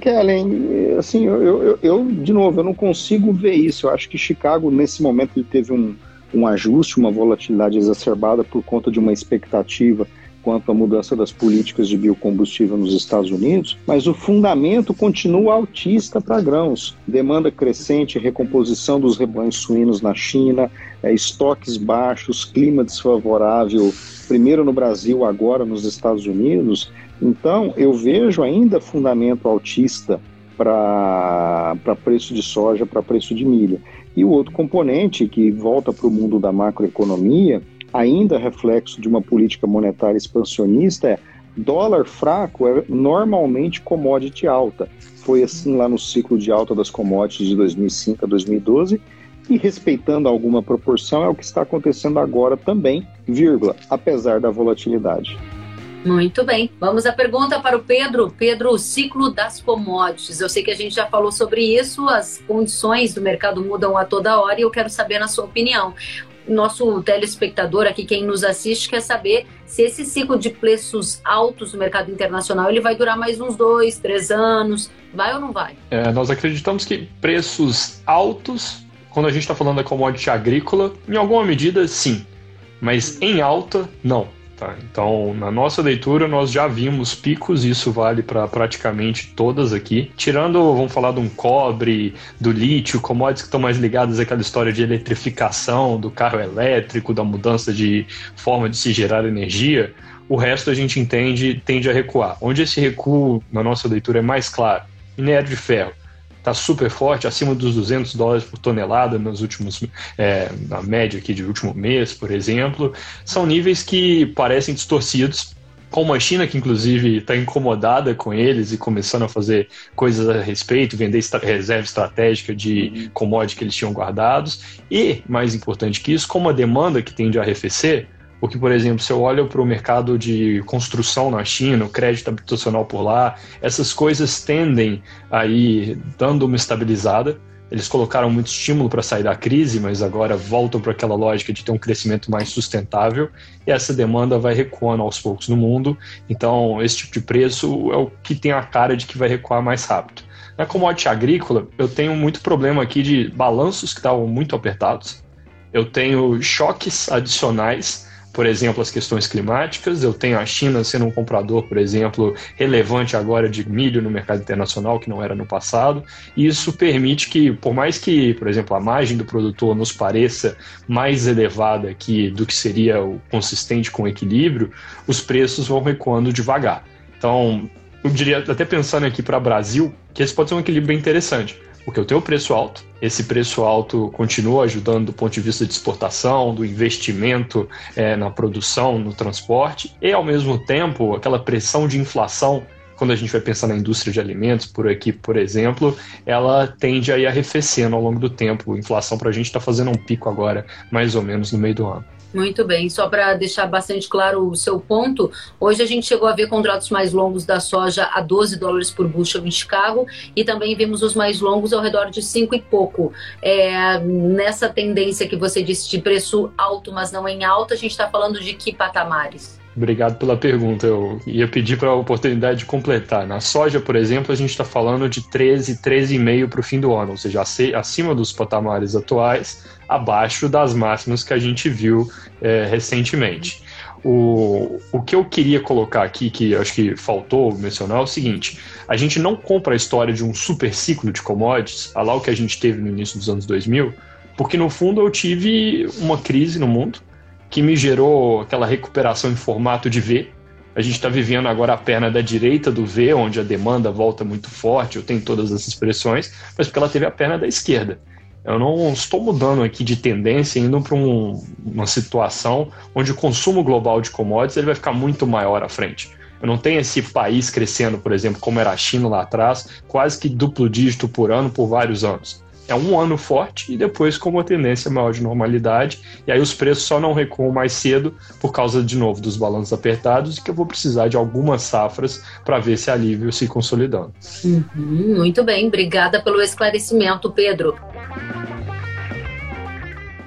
Kellen, assim, eu, eu, eu, de novo, eu não consigo ver isso. Eu acho que Chicago, nesse momento, ele teve um, um ajuste, uma volatilidade exacerbada por conta de uma expectativa quanto à mudança das políticas de biocombustível nos Estados Unidos, mas o fundamento continua altista para grãos. Demanda crescente, recomposição dos rebanhos suínos na China, é, estoques baixos, clima desfavorável, primeiro no Brasil, agora nos Estados Unidos. Então, eu vejo ainda fundamento altista para preço de soja, para preço de milho. E o outro componente que volta para o mundo da macroeconomia, ainda reflexo de uma política monetária expansionista, é dólar fraco é normalmente commodity alta. Foi assim lá no ciclo de alta das commodities de 2005 a 2012 e respeitando alguma proporção é o que está acontecendo agora também, vírgula, apesar da volatilidade. Muito bem. Vamos à pergunta para o Pedro. Pedro, o ciclo das commodities. Eu sei que a gente já falou sobre isso, as condições do mercado mudam a toda hora e eu quero saber na sua opinião. Nosso telespectador aqui, quem nos assiste, quer saber se esse ciclo de preços altos no mercado internacional ele vai durar mais uns dois, três anos. Vai ou não vai? É, nós acreditamos que preços altos, quando a gente está falando da commodity agrícola, em alguma medida, sim. Mas em alta, não Tá? Então, na nossa leitura, nós já vimos picos, isso vale para praticamente todas aqui. Tirando, vamos falar de um cobre, do lítio, commodities que estão mais ligadas àquela história de eletrificação, do carro elétrico, da mudança de forma de se gerar energia, o resto a gente entende tende a recuar. Onde esse recuo, na nossa leitura, é mais claro? Minério de ferro está super forte, acima dos 200 dólares por tonelada nos últimos, é, na média aqui de último mês, por exemplo, são níveis que parecem distorcidos, como a China, que inclusive está incomodada com eles e começando a fazer coisas a respeito, vender reserva estratégica de commodities que eles tinham guardados, e, mais importante que isso, como a demanda que tende a arrefecer, porque, por exemplo, se eu olho para o mercado de construção na China, o crédito habitacional por lá, essas coisas tendem a ir dando uma estabilizada. Eles colocaram muito estímulo para sair da crise, mas agora voltam para aquela lógica de ter um crescimento mais sustentável e essa demanda vai recuando aos poucos no mundo. Então, esse tipo de preço é o que tem a cara de que vai recuar mais rápido. Na commodity agrícola, eu tenho muito problema aqui de balanços que estavam muito apertados. Eu tenho choques adicionais por exemplo, as questões climáticas. Eu tenho a China sendo um comprador, por exemplo, relevante agora de milho no mercado internacional, que não era no passado. E isso permite que, por mais que, por exemplo, a margem do produtor nos pareça mais elevada aqui do que seria o consistente com o equilíbrio, os preços vão recuando devagar. Então, eu diria, até pensando aqui para o Brasil, que esse pode ser um equilíbrio bem interessante porque eu tenho o preço alto, esse preço alto continua ajudando do ponto de vista de exportação, do investimento é, na produção, no transporte, e ao mesmo tempo aquela pressão de inflação quando a gente vai pensar na indústria de alimentos, por aqui, por exemplo, ela tende a ir arrefecendo ao longo do tempo. A inflação para a gente está fazendo um pico agora, mais ou menos no meio do ano. Muito bem, só para deixar bastante claro o seu ponto, hoje a gente chegou a ver contratos mais longos da soja a 12 dólares por bushel em Chicago e também vimos os mais longos ao redor de 5 e pouco. É, nessa tendência que você disse de preço alto, mas não em alta, a gente está falando de que patamares? Obrigado pela pergunta. Eu ia pedir para a oportunidade de completar. Na soja, por exemplo, a gente está falando de 13, 13,5 para o fim do ano, ou seja, acima dos patamares atuais, abaixo das máximas que a gente viu é, recentemente. O, o que eu queria colocar aqui, que acho que faltou mencionar, é o seguinte: a gente não compra a história de um super ciclo de commodities, a lá o que a gente teve no início dos anos 2000, porque no fundo eu tive uma crise no mundo que me gerou aquela recuperação em formato de V. A gente está vivendo agora a perna da direita do V, onde a demanda volta muito forte, eu tenho todas essas expressões, mas porque ela teve a perna da esquerda. Eu não estou mudando aqui de tendência, indo para um, uma situação onde o consumo global de commodities ele vai ficar muito maior à frente. Eu não tenho esse país crescendo, por exemplo, como era a China lá atrás, quase que duplo dígito por ano por vários anos é um ano forte e depois com uma tendência maior de normalidade. E aí os preços só não recuam mais cedo por causa, de novo, dos balanços apertados e que eu vou precisar de algumas safras para ver esse alívio se consolidando. Uhum, muito bem, obrigada pelo esclarecimento, Pedro.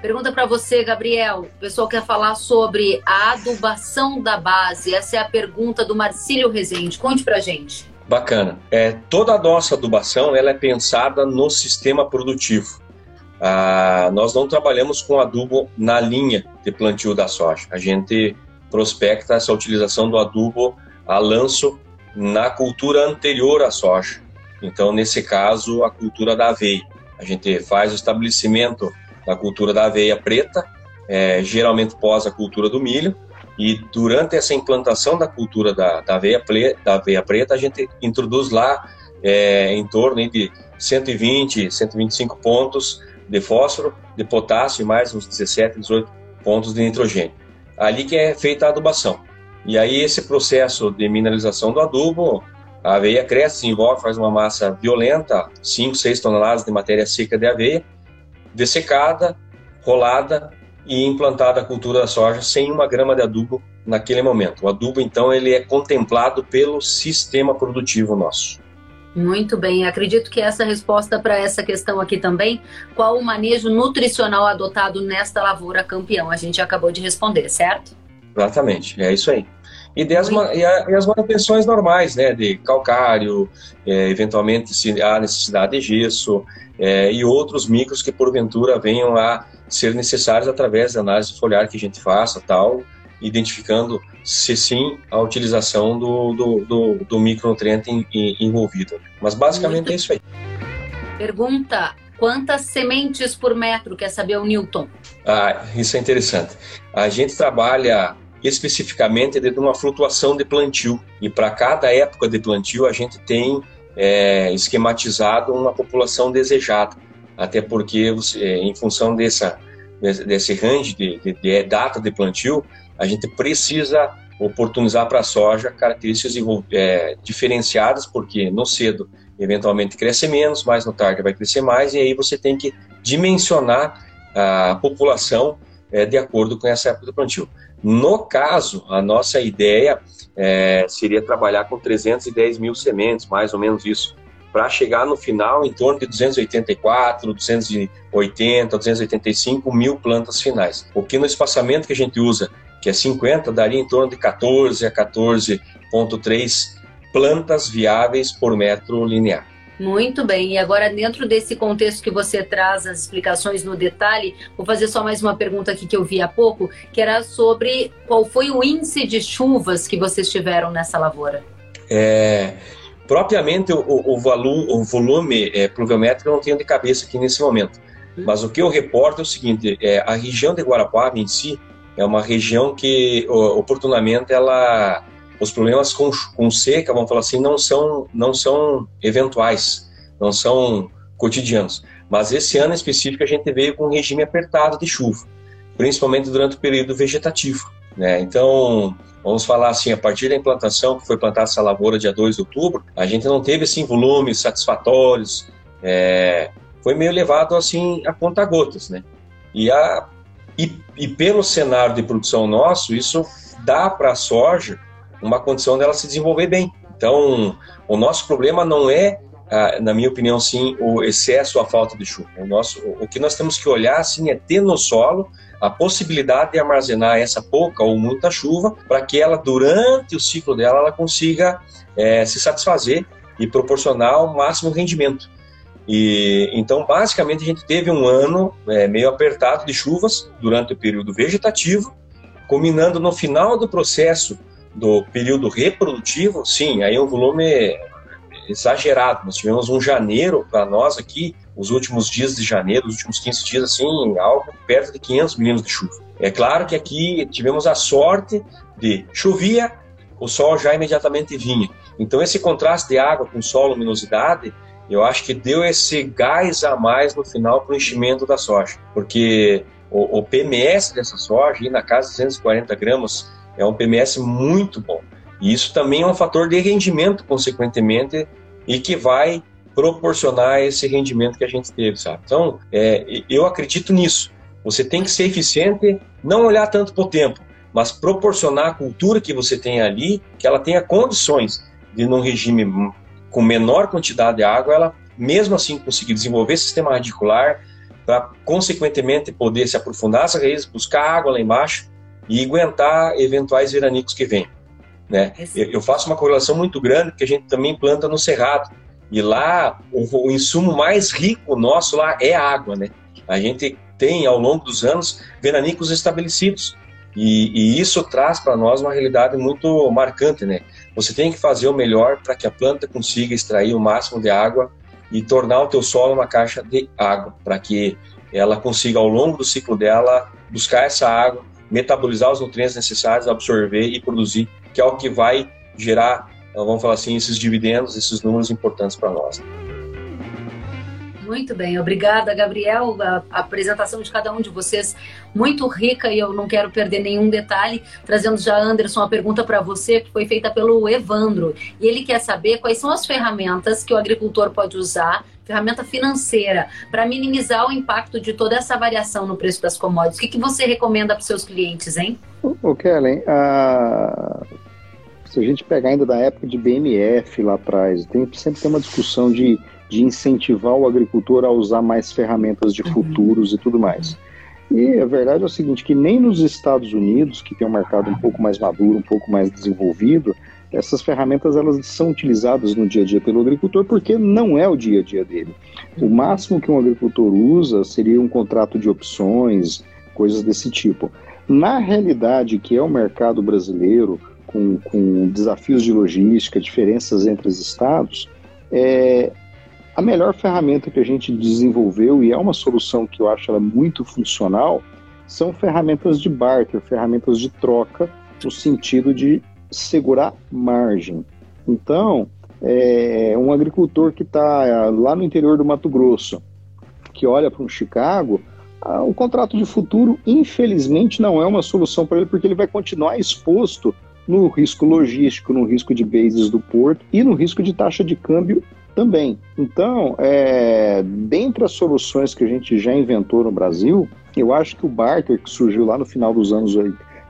Pergunta para você, Gabriel. O pessoal quer falar sobre a adubação da base. Essa é a pergunta do Marcílio Rezende. Conte para gente. Bacana. É, toda a nossa adubação ela é pensada no sistema produtivo. Ah, nós não trabalhamos com adubo na linha de plantio da soja. A gente prospecta essa utilização do adubo a lanço na cultura anterior à soja. Então, nesse caso, a cultura da aveia. A gente faz o estabelecimento da cultura da aveia preta, é, geralmente pós a cultura do milho, e durante essa implantação da cultura da, da, aveia, ple, da aveia preta, a gente introduz lá é, em torno de 120, 125 pontos de fósforo, de potássio e mais uns 17, 18 pontos de nitrogênio. Ali que é feita a adubação. E aí esse processo de mineralização do adubo, a aveia cresce, se envolve, faz uma massa violenta, 5, 6 toneladas de matéria seca de aveia, dessecada, rolada e implantada a cultura da soja sem uma grama de adubo naquele momento. O adubo, então, ele é contemplado pelo sistema produtivo nosso. Muito bem, acredito que essa resposta para essa questão aqui também, qual o manejo nutricional adotado nesta lavoura campeão? A gente acabou de responder, certo? Exatamente, é isso aí. E, das, e, a, e as manutenções normais, né, de calcário, é, eventualmente se há necessidade de gesso, é, e outros micros que porventura venham a ser necessários através da análise foliar que a gente faça, tal, identificando se sim a utilização do, do, do, do micronutriente envolvido. Mas basicamente é isso aí. Pergunta: quantas sementes por metro? Quer saber o Newton? Ah, isso é interessante. A gente trabalha especificamente de uma flutuação de plantio. E para cada época de plantio a gente tem é, esquematizado uma população desejada, até porque você, em função dessa desse range de, de, de data de plantio, a gente precisa oportunizar para a soja características é, diferenciadas, porque no cedo eventualmente cresce menos, mas no tarde vai crescer mais, e aí você tem que dimensionar a população é, de acordo com essa época do plantio. No caso, a nossa ideia é, seria trabalhar com 310 mil sementes, mais ou menos isso, para chegar no final em torno de 284, 280, 285 mil plantas finais. O que no espaçamento que a gente usa que é 50, daria em torno de 14 a 14,3 plantas viáveis por metro linear. Muito bem, e agora dentro desse contexto que você traz as explicações no detalhe, vou fazer só mais uma pergunta aqui que eu vi há pouco, que era sobre qual foi o índice de chuvas que vocês tiveram nessa lavoura. É, propriamente o, o, volume, o volume é, pluviométrico eu não tenho de cabeça aqui nesse momento, hum. mas o que eu reporto é o seguinte, é, a região de Guarapuava em si, é uma região que oportunamente ela os problemas com, com seca, vamos falar assim, não são não são eventuais, não são cotidianos. Mas esse ano em específico a gente veio com um regime apertado de chuva, principalmente durante o período vegetativo. Né? Então, vamos falar assim, a partir da implantação, que foi plantada essa lavoura dia 2 de outubro, a gente não teve assim, volumes satisfatórios, é, foi meio levado assim a conta gotas. Né? E a e, e pelo cenário de produção nosso, isso dá para a soja uma condição dela se desenvolver bem. Então, o nosso problema não é, ah, na minha opinião, sim, o excesso ou a falta de chuva. O, nosso, o que nós temos que olhar, sim, é ter no solo a possibilidade de armazenar essa pouca ou muita chuva para que ela, durante o ciclo dela, ela consiga é, se satisfazer e proporcionar o máximo rendimento. E então, basicamente, a gente teve um ano é, meio apertado de chuvas durante o período vegetativo, culminando no final do processo do período reprodutivo. Sim, aí um volume exagerado. Nós tivemos um janeiro para nós aqui, os últimos dias de janeiro, os últimos 15 dias, assim, algo perto de 500 milímetros de chuva. É claro que aqui tivemos a sorte de chovia, o sol já imediatamente vinha. Então, esse contraste de água com sol, luminosidade, eu acho que deu esse gás a mais no final para o enchimento da soja, porque o, o, PMS dessa soja, na casa de 240 gramas, é um PMS muito bom. E isso também é um fator de rendimento, consequentemente, e que vai proporcionar esse rendimento que a gente teve, sabe? Então, é, eu acredito nisso. Você tem que ser eficiente, não olhar tanto para o tempo, mas proporcionar a cultura que você tem ali, que ela tenha condições de, num regime com menor quantidade de água, ela mesmo assim conseguir desenvolver sistema radicular para, consequentemente, poder se aprofundar essa raiz, buscar água lá embaixo e aguentar eventuais veranicos que vêm. Né? Eu faço uma correlação muito grande que a gente também planta no cerrado. E lá, o, o insumo mais rico nosso lá é a água, né? A gente tem, ao longo dos anos, veranicos estabelecidos. E, e isso traz para nós uma realidade muito marcante, né? Você tem que fazer o melhor para que a planta consiga extrair o máximo de água e tornar o teu solo uma caixa de água, para que ela consiga, ao longo do ciclo dela, buscar essa água, metabolizar os nutrientes necessários, absorver e produzir, que é o que vai gerar, vamos falar assim, esses dividendos, esses números importantes para nós. Muito bem, obrigada, Gabriel. A, apresentação de cada um de vocês muito rica e eu não quero perder nenhum detalhe. Trazendo já, Anderson, uma pergunta para você que foi feita pelo Evandro. E ele quer saber quais são as ferramentas que o agricultor pode usar, ferramenta financeira, para minimizar o impacto de toda essa variação no preço das commodities. O que, que você recomenda para os seus clientes, hein? O Kellen, a... se a gente pegar ainda da época de BMF lá atrás, tem, sempre tem uma discussão de de incentivar o agricultor a usar mais ferramentas de uhum. futuros e tudo mais. E a verdade é o seguinte, que nem nos Estados Unidos, que tem um mercado um pouco mais maduro, um pouco mais desenvolvido, essas ferramentas elas são utilizadas no dia a dia pelo agricultor porque não é o dia a dia dele. O máximo que um agricultor usa seria um contrato de opções, coisas desse tipo. Na realidade, que é o mercado brasileiro, com, com desafios de logística, diferenças entre os estados, é, a melhor ferramenta que a gente desenvolveu, e é uma solução que eu acho ela muito funcional, são ferramentas de barter, ferramentas de troca, no sentido de segurar margem. Então, é, um agricultor que está lá no interior do Mato Grosso, que olha para um Chicago, o contrato de futuro, infelizmente, não é uma solução para ele, porque ele vai continuar exposto no risco logístico, no risco de bases do porto e no risco de taxa de câmbio também. Então, é, dentre as soluções que a gente já inventou no Brasil, eu acho que o barter, que surgiu lá no final dos anos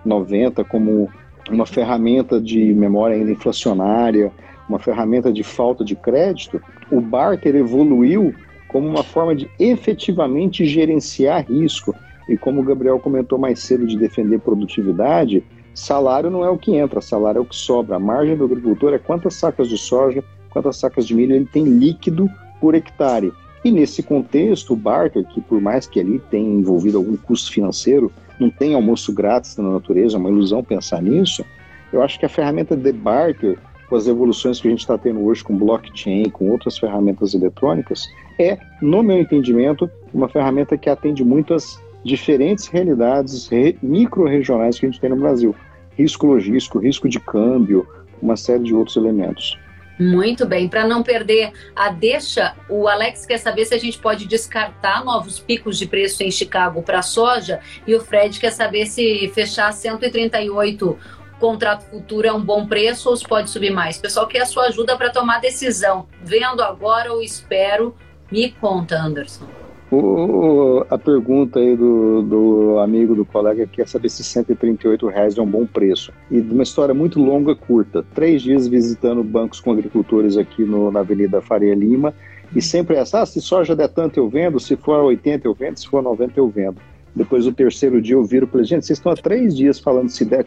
90 como uma ferramenta de memória ainda inflacionária, uma ferramenta de falta de crédito, o barter evoluiu como uma forma de efetivamente gerenciar risco. E como o Gabriel comentou mais cedo de defender produtividade, salário não é o que entra, salário é o que sobra. A margem do agricultor é quantas sacas de soja quantas sacas de milho ele tem líquido por hectare. E nesse contexto, o barter, que por mais que ali tenha envolvido algum custo financeiro, não tem almoço grátis na natureza, é uma ilusão pensar nisso. Eu acho que a ferramenta de barter, com as evoluções que a gente está tendo hoje com blockchain, com outras ferramentas eletrônicas, é, no meu entendimento, uma ferramenta que atende muitas diferentes realidades micro-regionais que a gente tem no Brasil. Risco logístico, risco de câmbio, uma série de outros elementos. Muito bem. Para não perder a deixa, o Alex quer saber se a gente pode descartar novos picos de preço em Chicago para soja e o Fred quer saber se fechar 138 contrato futuro é um bom preço ou se pode subir mais. Pessoal quer a sua ajuda para tomar decisão. Vendo agora ou espero? Me conta, Anderson. O, a pergunta aí do, do amigo, do colega, quer saber se 138 reais é um bom preço. E de uma história muito longa, curta. Três dias visitando bancos com agricultores aqui no, na Avenida Faria Lima. E sempre essa, ah, se soja der tanto eu vendo, se for 80 eu vendo, se for 90 eu vendo. Depois do terceiro dia eu viro falei, gente, vocês estão há três dias falando se der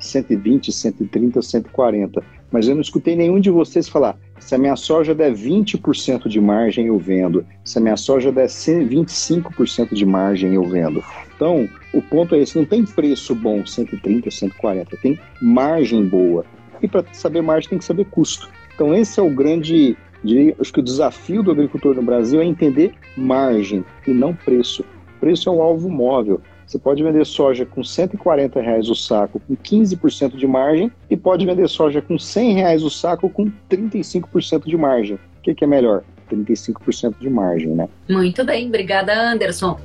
120, 130, 140. Mas eu não escutei nenhum de vocês falar, se a minha soja der 20% de margem, eu vendo. Se a minha soja der 25% de margem, eu vendo. Então, o ponto é esse: não tem preço bom, 130, 140, tem margem boa. E para saber margem, tem que saber custo. Então, esse é o grande. Acho que o desafio do agricultor no Brasil é entender margem e não preço. Preço é um alvo móvel. Você pode vender soja com 140 reais o saco com 15% de margem e pode vender soja com 100 reais o saco com 35% de margem. O que, que é melhor? 35% de margem, né? Muito bem, obrigada, Anderson.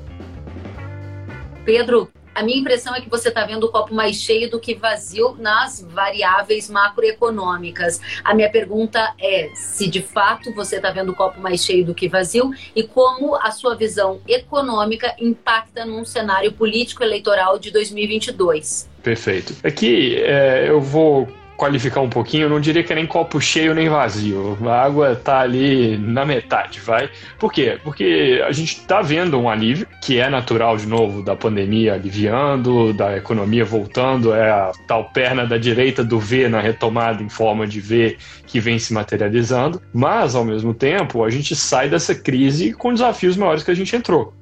Pedro, a minha impressão é que você está vendo o copo mais cheio do que vazio nas variáveis macroeconômicas. A minha pergunta é se de fato você está vendo o copo mais cheio do que vazio e como a sua visão econômica impacta num cenário político eleitoral de 2022. Perfeito. Aqui é, eu vou qualificar um pouquinho, eu não diria que é nem copo cheio nem vazio. A água tá ali na metade, vai. Por quê? Porque a gente tá vendo um alívio, que é natural de novo, da pandemia aliviando, da economia voltando, é a tal perna da direita do V na retomada em forma de V que vem se materializando, mas ao mesmo tempo a gente sai dessa crise com desafios maiores que a gente entrou.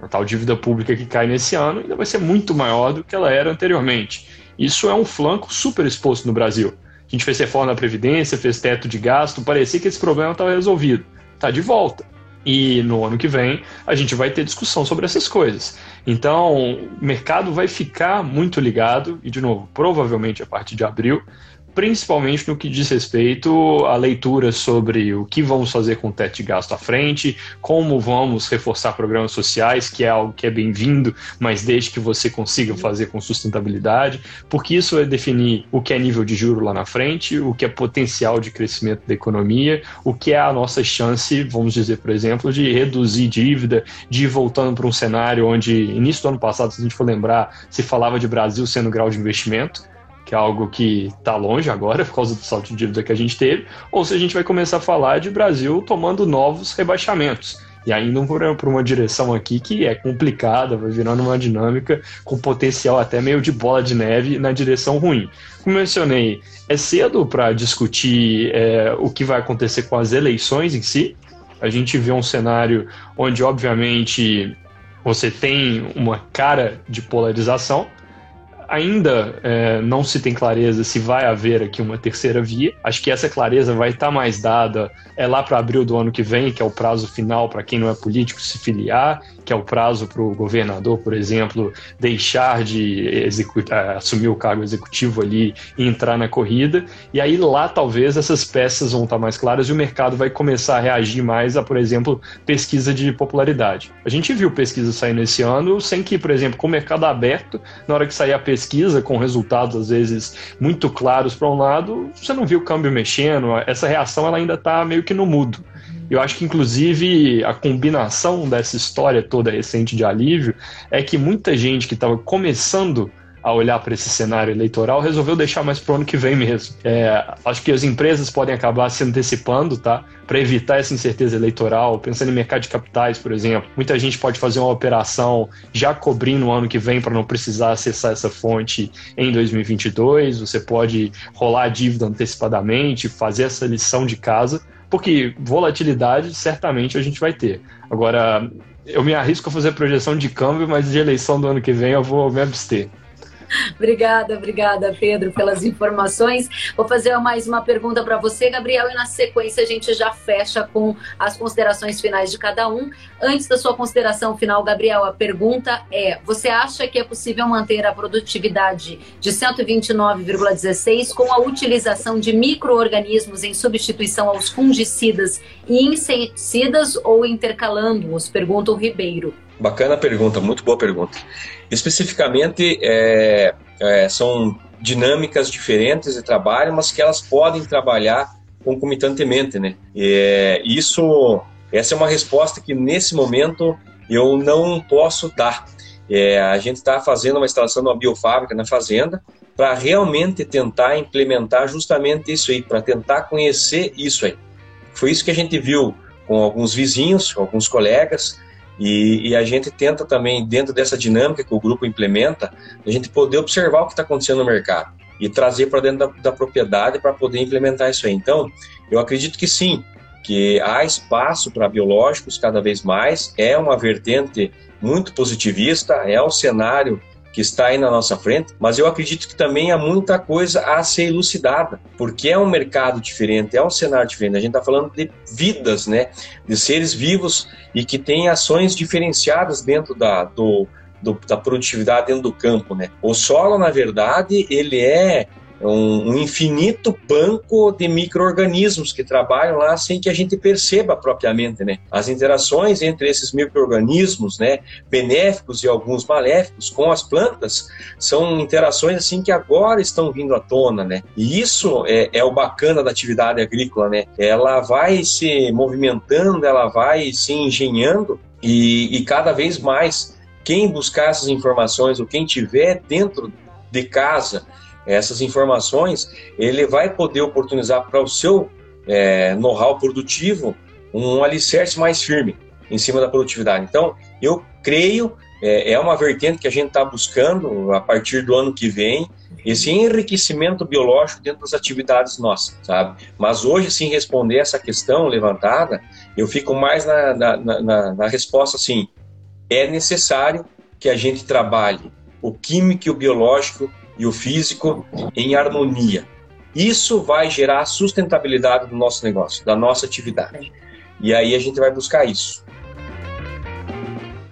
A tal dívida pública que cai nesse ano ainda vai ser muito maior do que ela era anteriormente. Isso é um flanco super exposto no Brasil. A gente fez reforma na Previdência, fez teto de gasto, parecia que esse problema estava resolvido. Está de volta. E no ano que vem a gente vai ter discussão sobre essas coisas. Então, o mercado vai ficar muito ligado, e de novo, provavelmente a partir de abril, principalmente no que diz respeito à leitura sobre o que vamos fazer com o teto de gasto à frente, como vamos reforçar programas sociais, que é algo que é bem-vindo, mas desde que você consiga fazer com sustentabilidade, porque isso vai definir o que é nível de juro lá na frente, o que é potencial de crescimento da economia, o que é a nossa chance, vamos dizer, por exemplo, de reduzir dívida, de ir voltando para um cenário onde, início do ano passado, se a gente for lembrar, se falava de Brasil sendo grau de investimento, que é algo que está longe agora por causa do salto de dívida que a gente teve, ou se a gente vai começar a falar de Brasil tomando novos rebaixamentos. E ainda por uma direção aqui que é complicada, vai virando uma dinâmica com potencial até meio de bola de neve na direção ruim. Como mencionei, é cedo para discutir é, o que vai acontecer com as eleições em si. A gente vê um cenário onde, obviamente, você tem uma cara de polarização, ainda é, não se tem clareza se vai haver aqui uma terceira via. Acho que essa clareza vai estar tá mais dada é lá para abril do ano que vem, que é o prazo final para quem não é político se filiar, que é o prazo para o governador, por exemplo, deixar de é, assumir o cargo executivo ali e entrar na corrida. E aí lá talvez essas peças vão estar mais claras e o mercado vai começar a reagir mais a, por exemplo, pesquisa de popularidade. A gente viu pesquisa saindo esse ano sem que, por exemplo, com o mercado aberto, na hora que sair a pesquisa com resultados às vezes muito claros para um lado, você não viu o câmbio mexendo, essa reação ela ainda está meio que no mudo. Eu acho que, inclusive, a combinação dessa história toda recente de alívio é que muita gente que estava começando a olhar para esse cenário eleitoral, resolveu deixar mais para o ano que vem mesmo. É, acho que as empresas podem acabar se antecipando, tá? Para evitar essa incerteza eleitoral, pensando em mercado de capitais, por exemplo. Muita gente pode fazer uma operação já cobrindo o ano que vem para não precisar acessar essa fonte em 2022. Você pode rolar a dívida antecipadamente, fazer essa lição de casa, porque volatilidade certamente a gente vai ter. Agora, eu me arrisco a fazer projeção de câmbio, mas de eleição do ano que vem eu vou me abster. obrigada, obrigada, Pedro, pelas informações. Vou fazer mais uma pergunta para você, Gabriel, e na sequência a gente já fecha com as considerações finais de cada um. Antes da sua consideração final, Gabriel, a pergunta é: você acha que é possível manter a produtividade de 129,16 com a utilização de micro-organismos em substituição aos fungicidas e inseticidas ou intercalando-os? Pergunta o Ribeiro. Bacana pergunta, muito boa pergunta. Especificamente, é, é, são dinâmicas diferentes de trabalho, mas que elas podem trabalhar concomitantemente, né? É, isso, essa é uma resposta que nesse momento eu não posso dar. É, a gente está fazendo uma instalação de uma biofábrica na fazenda para realmente tentar implementar justamente isso aí, para tentar conhecer isso aí. Foi isso que a gente viu com alguns vizinhos, alguns colegas, e, e, a gente tenta também, dentro dessa dinâmica que o grupo implementa, a gente poder observar o que está acontecendo no mercado e trazer para dentro da, da propriedade para poder implementar isso aí. Então, eu acredito que sim, que há espaço para biológicos cada vez mais, é uma vertente muito positivista, é um cenário que está aí na nossa frente, mas eu acredito que também há muita coisa a ser elucidada, porque é um mercado diferente, é um cenário diferente. A gente está falando de vidas, né, de seres vivos e que têm ações diferenciadas dentro da, do, do, da produtividade dentro do campo, né. O solo, na verdade, ele é um, um infinito banco de micro-organismos que trabalham lá sem que a gente perceba propriamente, né? As interações entre esses micro-organismos, né, benéficos e alguns maléficos com as plantas, são interações assim que agora estão vindo à tona, né? E isso é, é o bacana da atividade agrícola, né? Ela vai se movimentando, ela vai se engenhando e, e cada vez mais quem buscar essas informações ou quem tiver dentro de casa essas informações, ele vai poder oportunizar para o seu é, know-how produtivo um alicerce mais firme em cima da produtividade. Então, eu creio, é, é uma vertente que a gente está buscando a partir do ano que vem, esse enriquecimento biológico dentro das atividades nossas, sabe? Mas hoje, sim, responder essa questão levantada, eu fico mais na, na, na, na resposta assim: é necessário que a gente trabalhe o químico, o biológico e o físico em harmonia. Isso vai gerar a sustentabilidade do nosso negócio, da nossa atividade. E aí a gente vai buscar isso.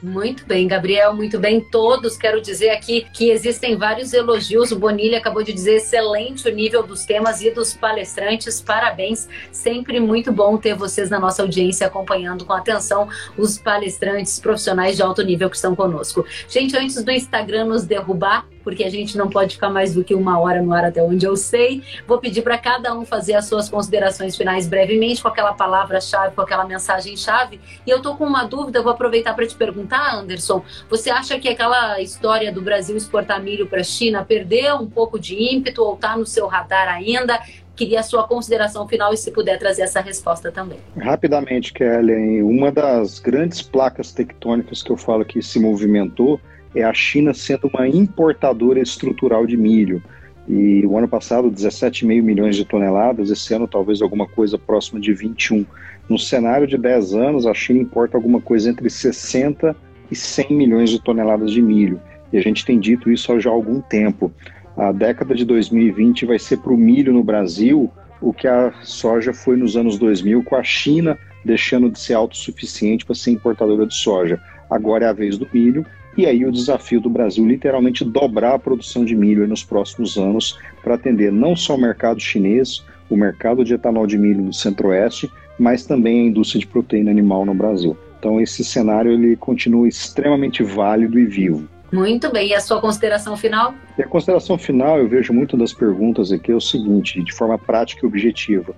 Muito bem, Gabriel, muito bem. Todos, quero dizer aqui que existem vários elogios. O Bonilha acabou de dizer excelente o nível dos temas e dos palestrantes. Parabéns. Sempre muito bom ter vocês na nossa audiência acompanhando com atenção os palestrantes profissionais de alto nível que estão conosco. Gente, antes do Instagram nos derrubar, porque a gente não pode ficar mais do que uma hora no ar até onde eu sei. Vou pedir para cada um fazer as suas considerações finais brevemente, com aquela palavra-chave, com aquela mensagem-chave. E eu tô com uma dúvida, vou aproveitar para te perguntar, Anderson. Você acha que aquela história do Brasil exportar milho para a China perdeu um pouco de ímpeto ou está no seu radar ainda? queria a sua consideração final e se puder trazer essa resposta também. Rapidamente, Kellen, uma das grandes placas tectônicas que eu falo que se movimentou é a China sendo uma importadora estrutural de milho. E o ano passado, 17,5 milhões de toneladas, esse ano talvez alguma coisa próxima de 21. No cenário de 10 anos, a China importa alguma coisa entre 60 e 100 milhões de toneladas de milho. E a gente tem dito isso já há algum tempo. A década de 2020 vai ser para o milho no Brasil o que a soja foi nos anos 2000, com a China deixando de ser autossuficiente para ser importadora de soja. Agora é a vez do milho e aí o desafio do Brasil literalmente dobrar a produção de milho nos próximos anos para atender não só o mercado chinês, o mercado de etanol de milho no Centro-Oeste, mas também a indústria de proteína animal no Brasil. Então esse cenário ele continua extremamente válido e vivo. Muito bem. E a sua consideração final? E a consideração final, eu vejo muito das perguntas aqui, é o seguinte, de forma prática e objetiva.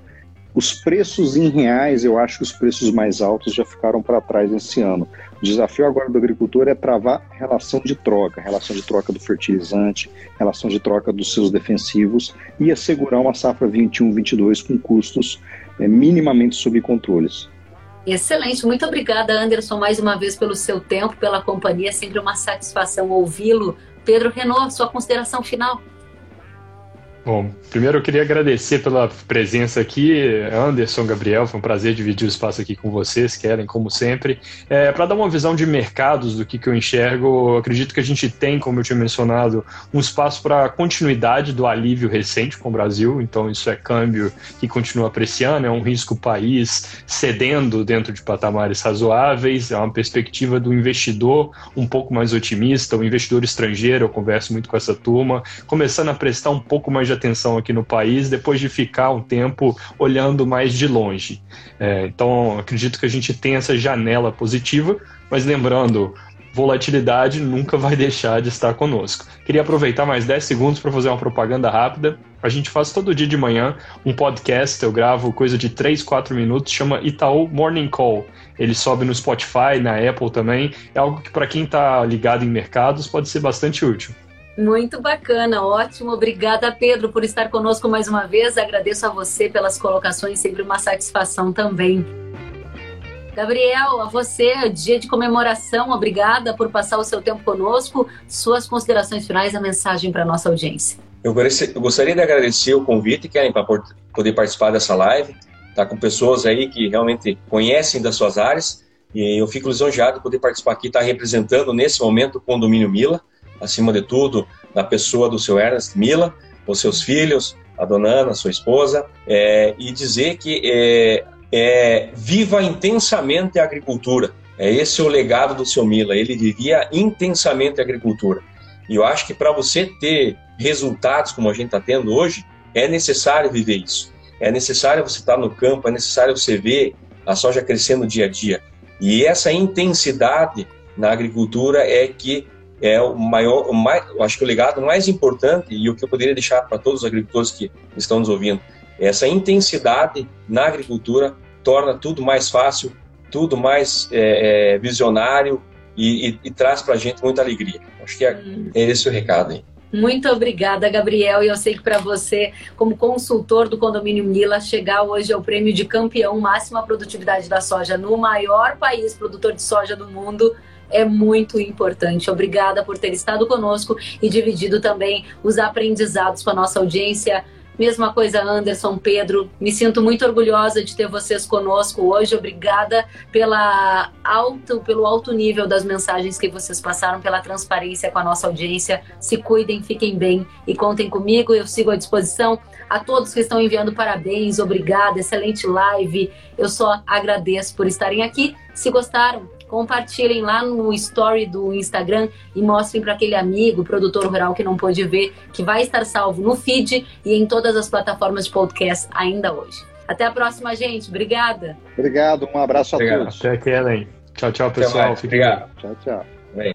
Os preços em reais, eu acho que os preços mais altos já ficaram para trás esse ano. O desafio agora do agricultor é travar relação de troca, relação de troca do fertilizante, relação de troca dos seus defensivos e assegurar uma safra 21-22 com custos é, minimamente sob controles. Excelente, muito obrigada, Anderson, mais uma vez pelo seu tempo, pela companhia. É sempre uma satisfação ouvi-lo. Pedro Renault, sua consideração final. Bom, primeiro eu queria agradecer pela presença aqui, Anderson, Gabriel, foi um prazer dividir o espaço aqui com vocês, querem, como sempre. É, Para dar uma visão de mercados do que, que eu enxergo, acredito que a gente tem, como eu tinha mencionado, um espaço para continuidade do alívio recente com o Brasil, então isso é câmbio que continua apreciando, é um risco país cedendo dentro de patamares razoáveis, é uma perspectiva do investidor um pouco mais otimista, o investidor estrangeiro, eu converso muito com essa turma, começando a prestar um pouco mais de atenção aqui no país depois de ficar um tempo olhando mais de longe. É, então, acredito que a gente tem essa janela positiva, mas lembrando, volatilidade nunca vai deixar de estar conosco. Queria aproveitar mais 10 segundos para fazer uma propaganda rápida. A gente faz todo dia de manhã um podcast, eu gravo coisa de 3, 4 minutos, chama Itaú Morning Call. Ele sobe no Spotify, na Apple também. É algo que para quem está ligado em mercados pode ser bastante útil. Muito bacana, ótimo. Obrigada, Pedro, por estar conosco mais uma vez. Agradeço a você pelas colocações, sempre uma satisfação também. Gabriel, a você, dia de comemoração, obrigada por passar o seu tempo conosco. Suas considerações finais, a mensagem para a nossa audiência. Eu gostaria de agradecer o convite, Karen, para poder participar dessa live. Tá com pessoas aí que realmente conhecem das suas áreas. E eu fico lisonjeado de poder participar aqui, estar tá representando nesse momento o Condomínio Mila acima de tudo, da pessoa do seu Ernest Mila, os seus filhos, a dona Ana, sua esposa, é, e dizer que é, é, viva intensamente a agricultura. É esse o legado do seu Mila. Ele vivia intensamente a agricultura. E eu acho que para você ter resultados como a gente está tendo hoje, é necessário viver isso. É necessário você estar tá no campo, é necessário você ver a soja crescendo dia a dia. E essa intensidade na agricultura é que é o maior, o mais, acho que o legado mais importante e o que eu poderia deixar para todos os agricultores que estão nos ouvindo, essa intensidade na agricultura torna tudo mais fácil, tudo mais é, é, visionário e, e, e traz para a gente muita alegria. Acho que é, é esse o recado aí. Muito obrigada, Gabriel. E eu sei que para você, como consultor do condomínio Mila, chegar hoje ao prêmio de campeão máxima produtividade da soja no maior país produtor de soja do mundo é muito importante. Obrigada por ter estado conosco e dividido também os aprendizados com a nossa audiência. Mesma coisa, Anderson, Pedro. Me sinto muito orgulhosa de ter vocês conosco hoje. Obrigada pela alto, pelo alto nível das mensagens que vocês passaram, pela transparência com a nossa audiência. Se cuidem, fiquem bem e contem comigo. Eu sigo à disposição. A todos que estão enviando parabéns, obrigada, excelente live. Eu só agradeço por estarem aqui. Se gostaram, compartilhem lá no story do Instagram e mostrem para aquele amigo, produtor rural que não pôde ver, que vai estar salvo no feed e em todas as plataformas de podcast ainda hoje. Até a próxima, gente. Obrigada. Obrigado, um abraço a Obrigado. todos. Até Kellen. Tchau, tchau, pessoal. Obrigado. Tchau, tchau. Bem.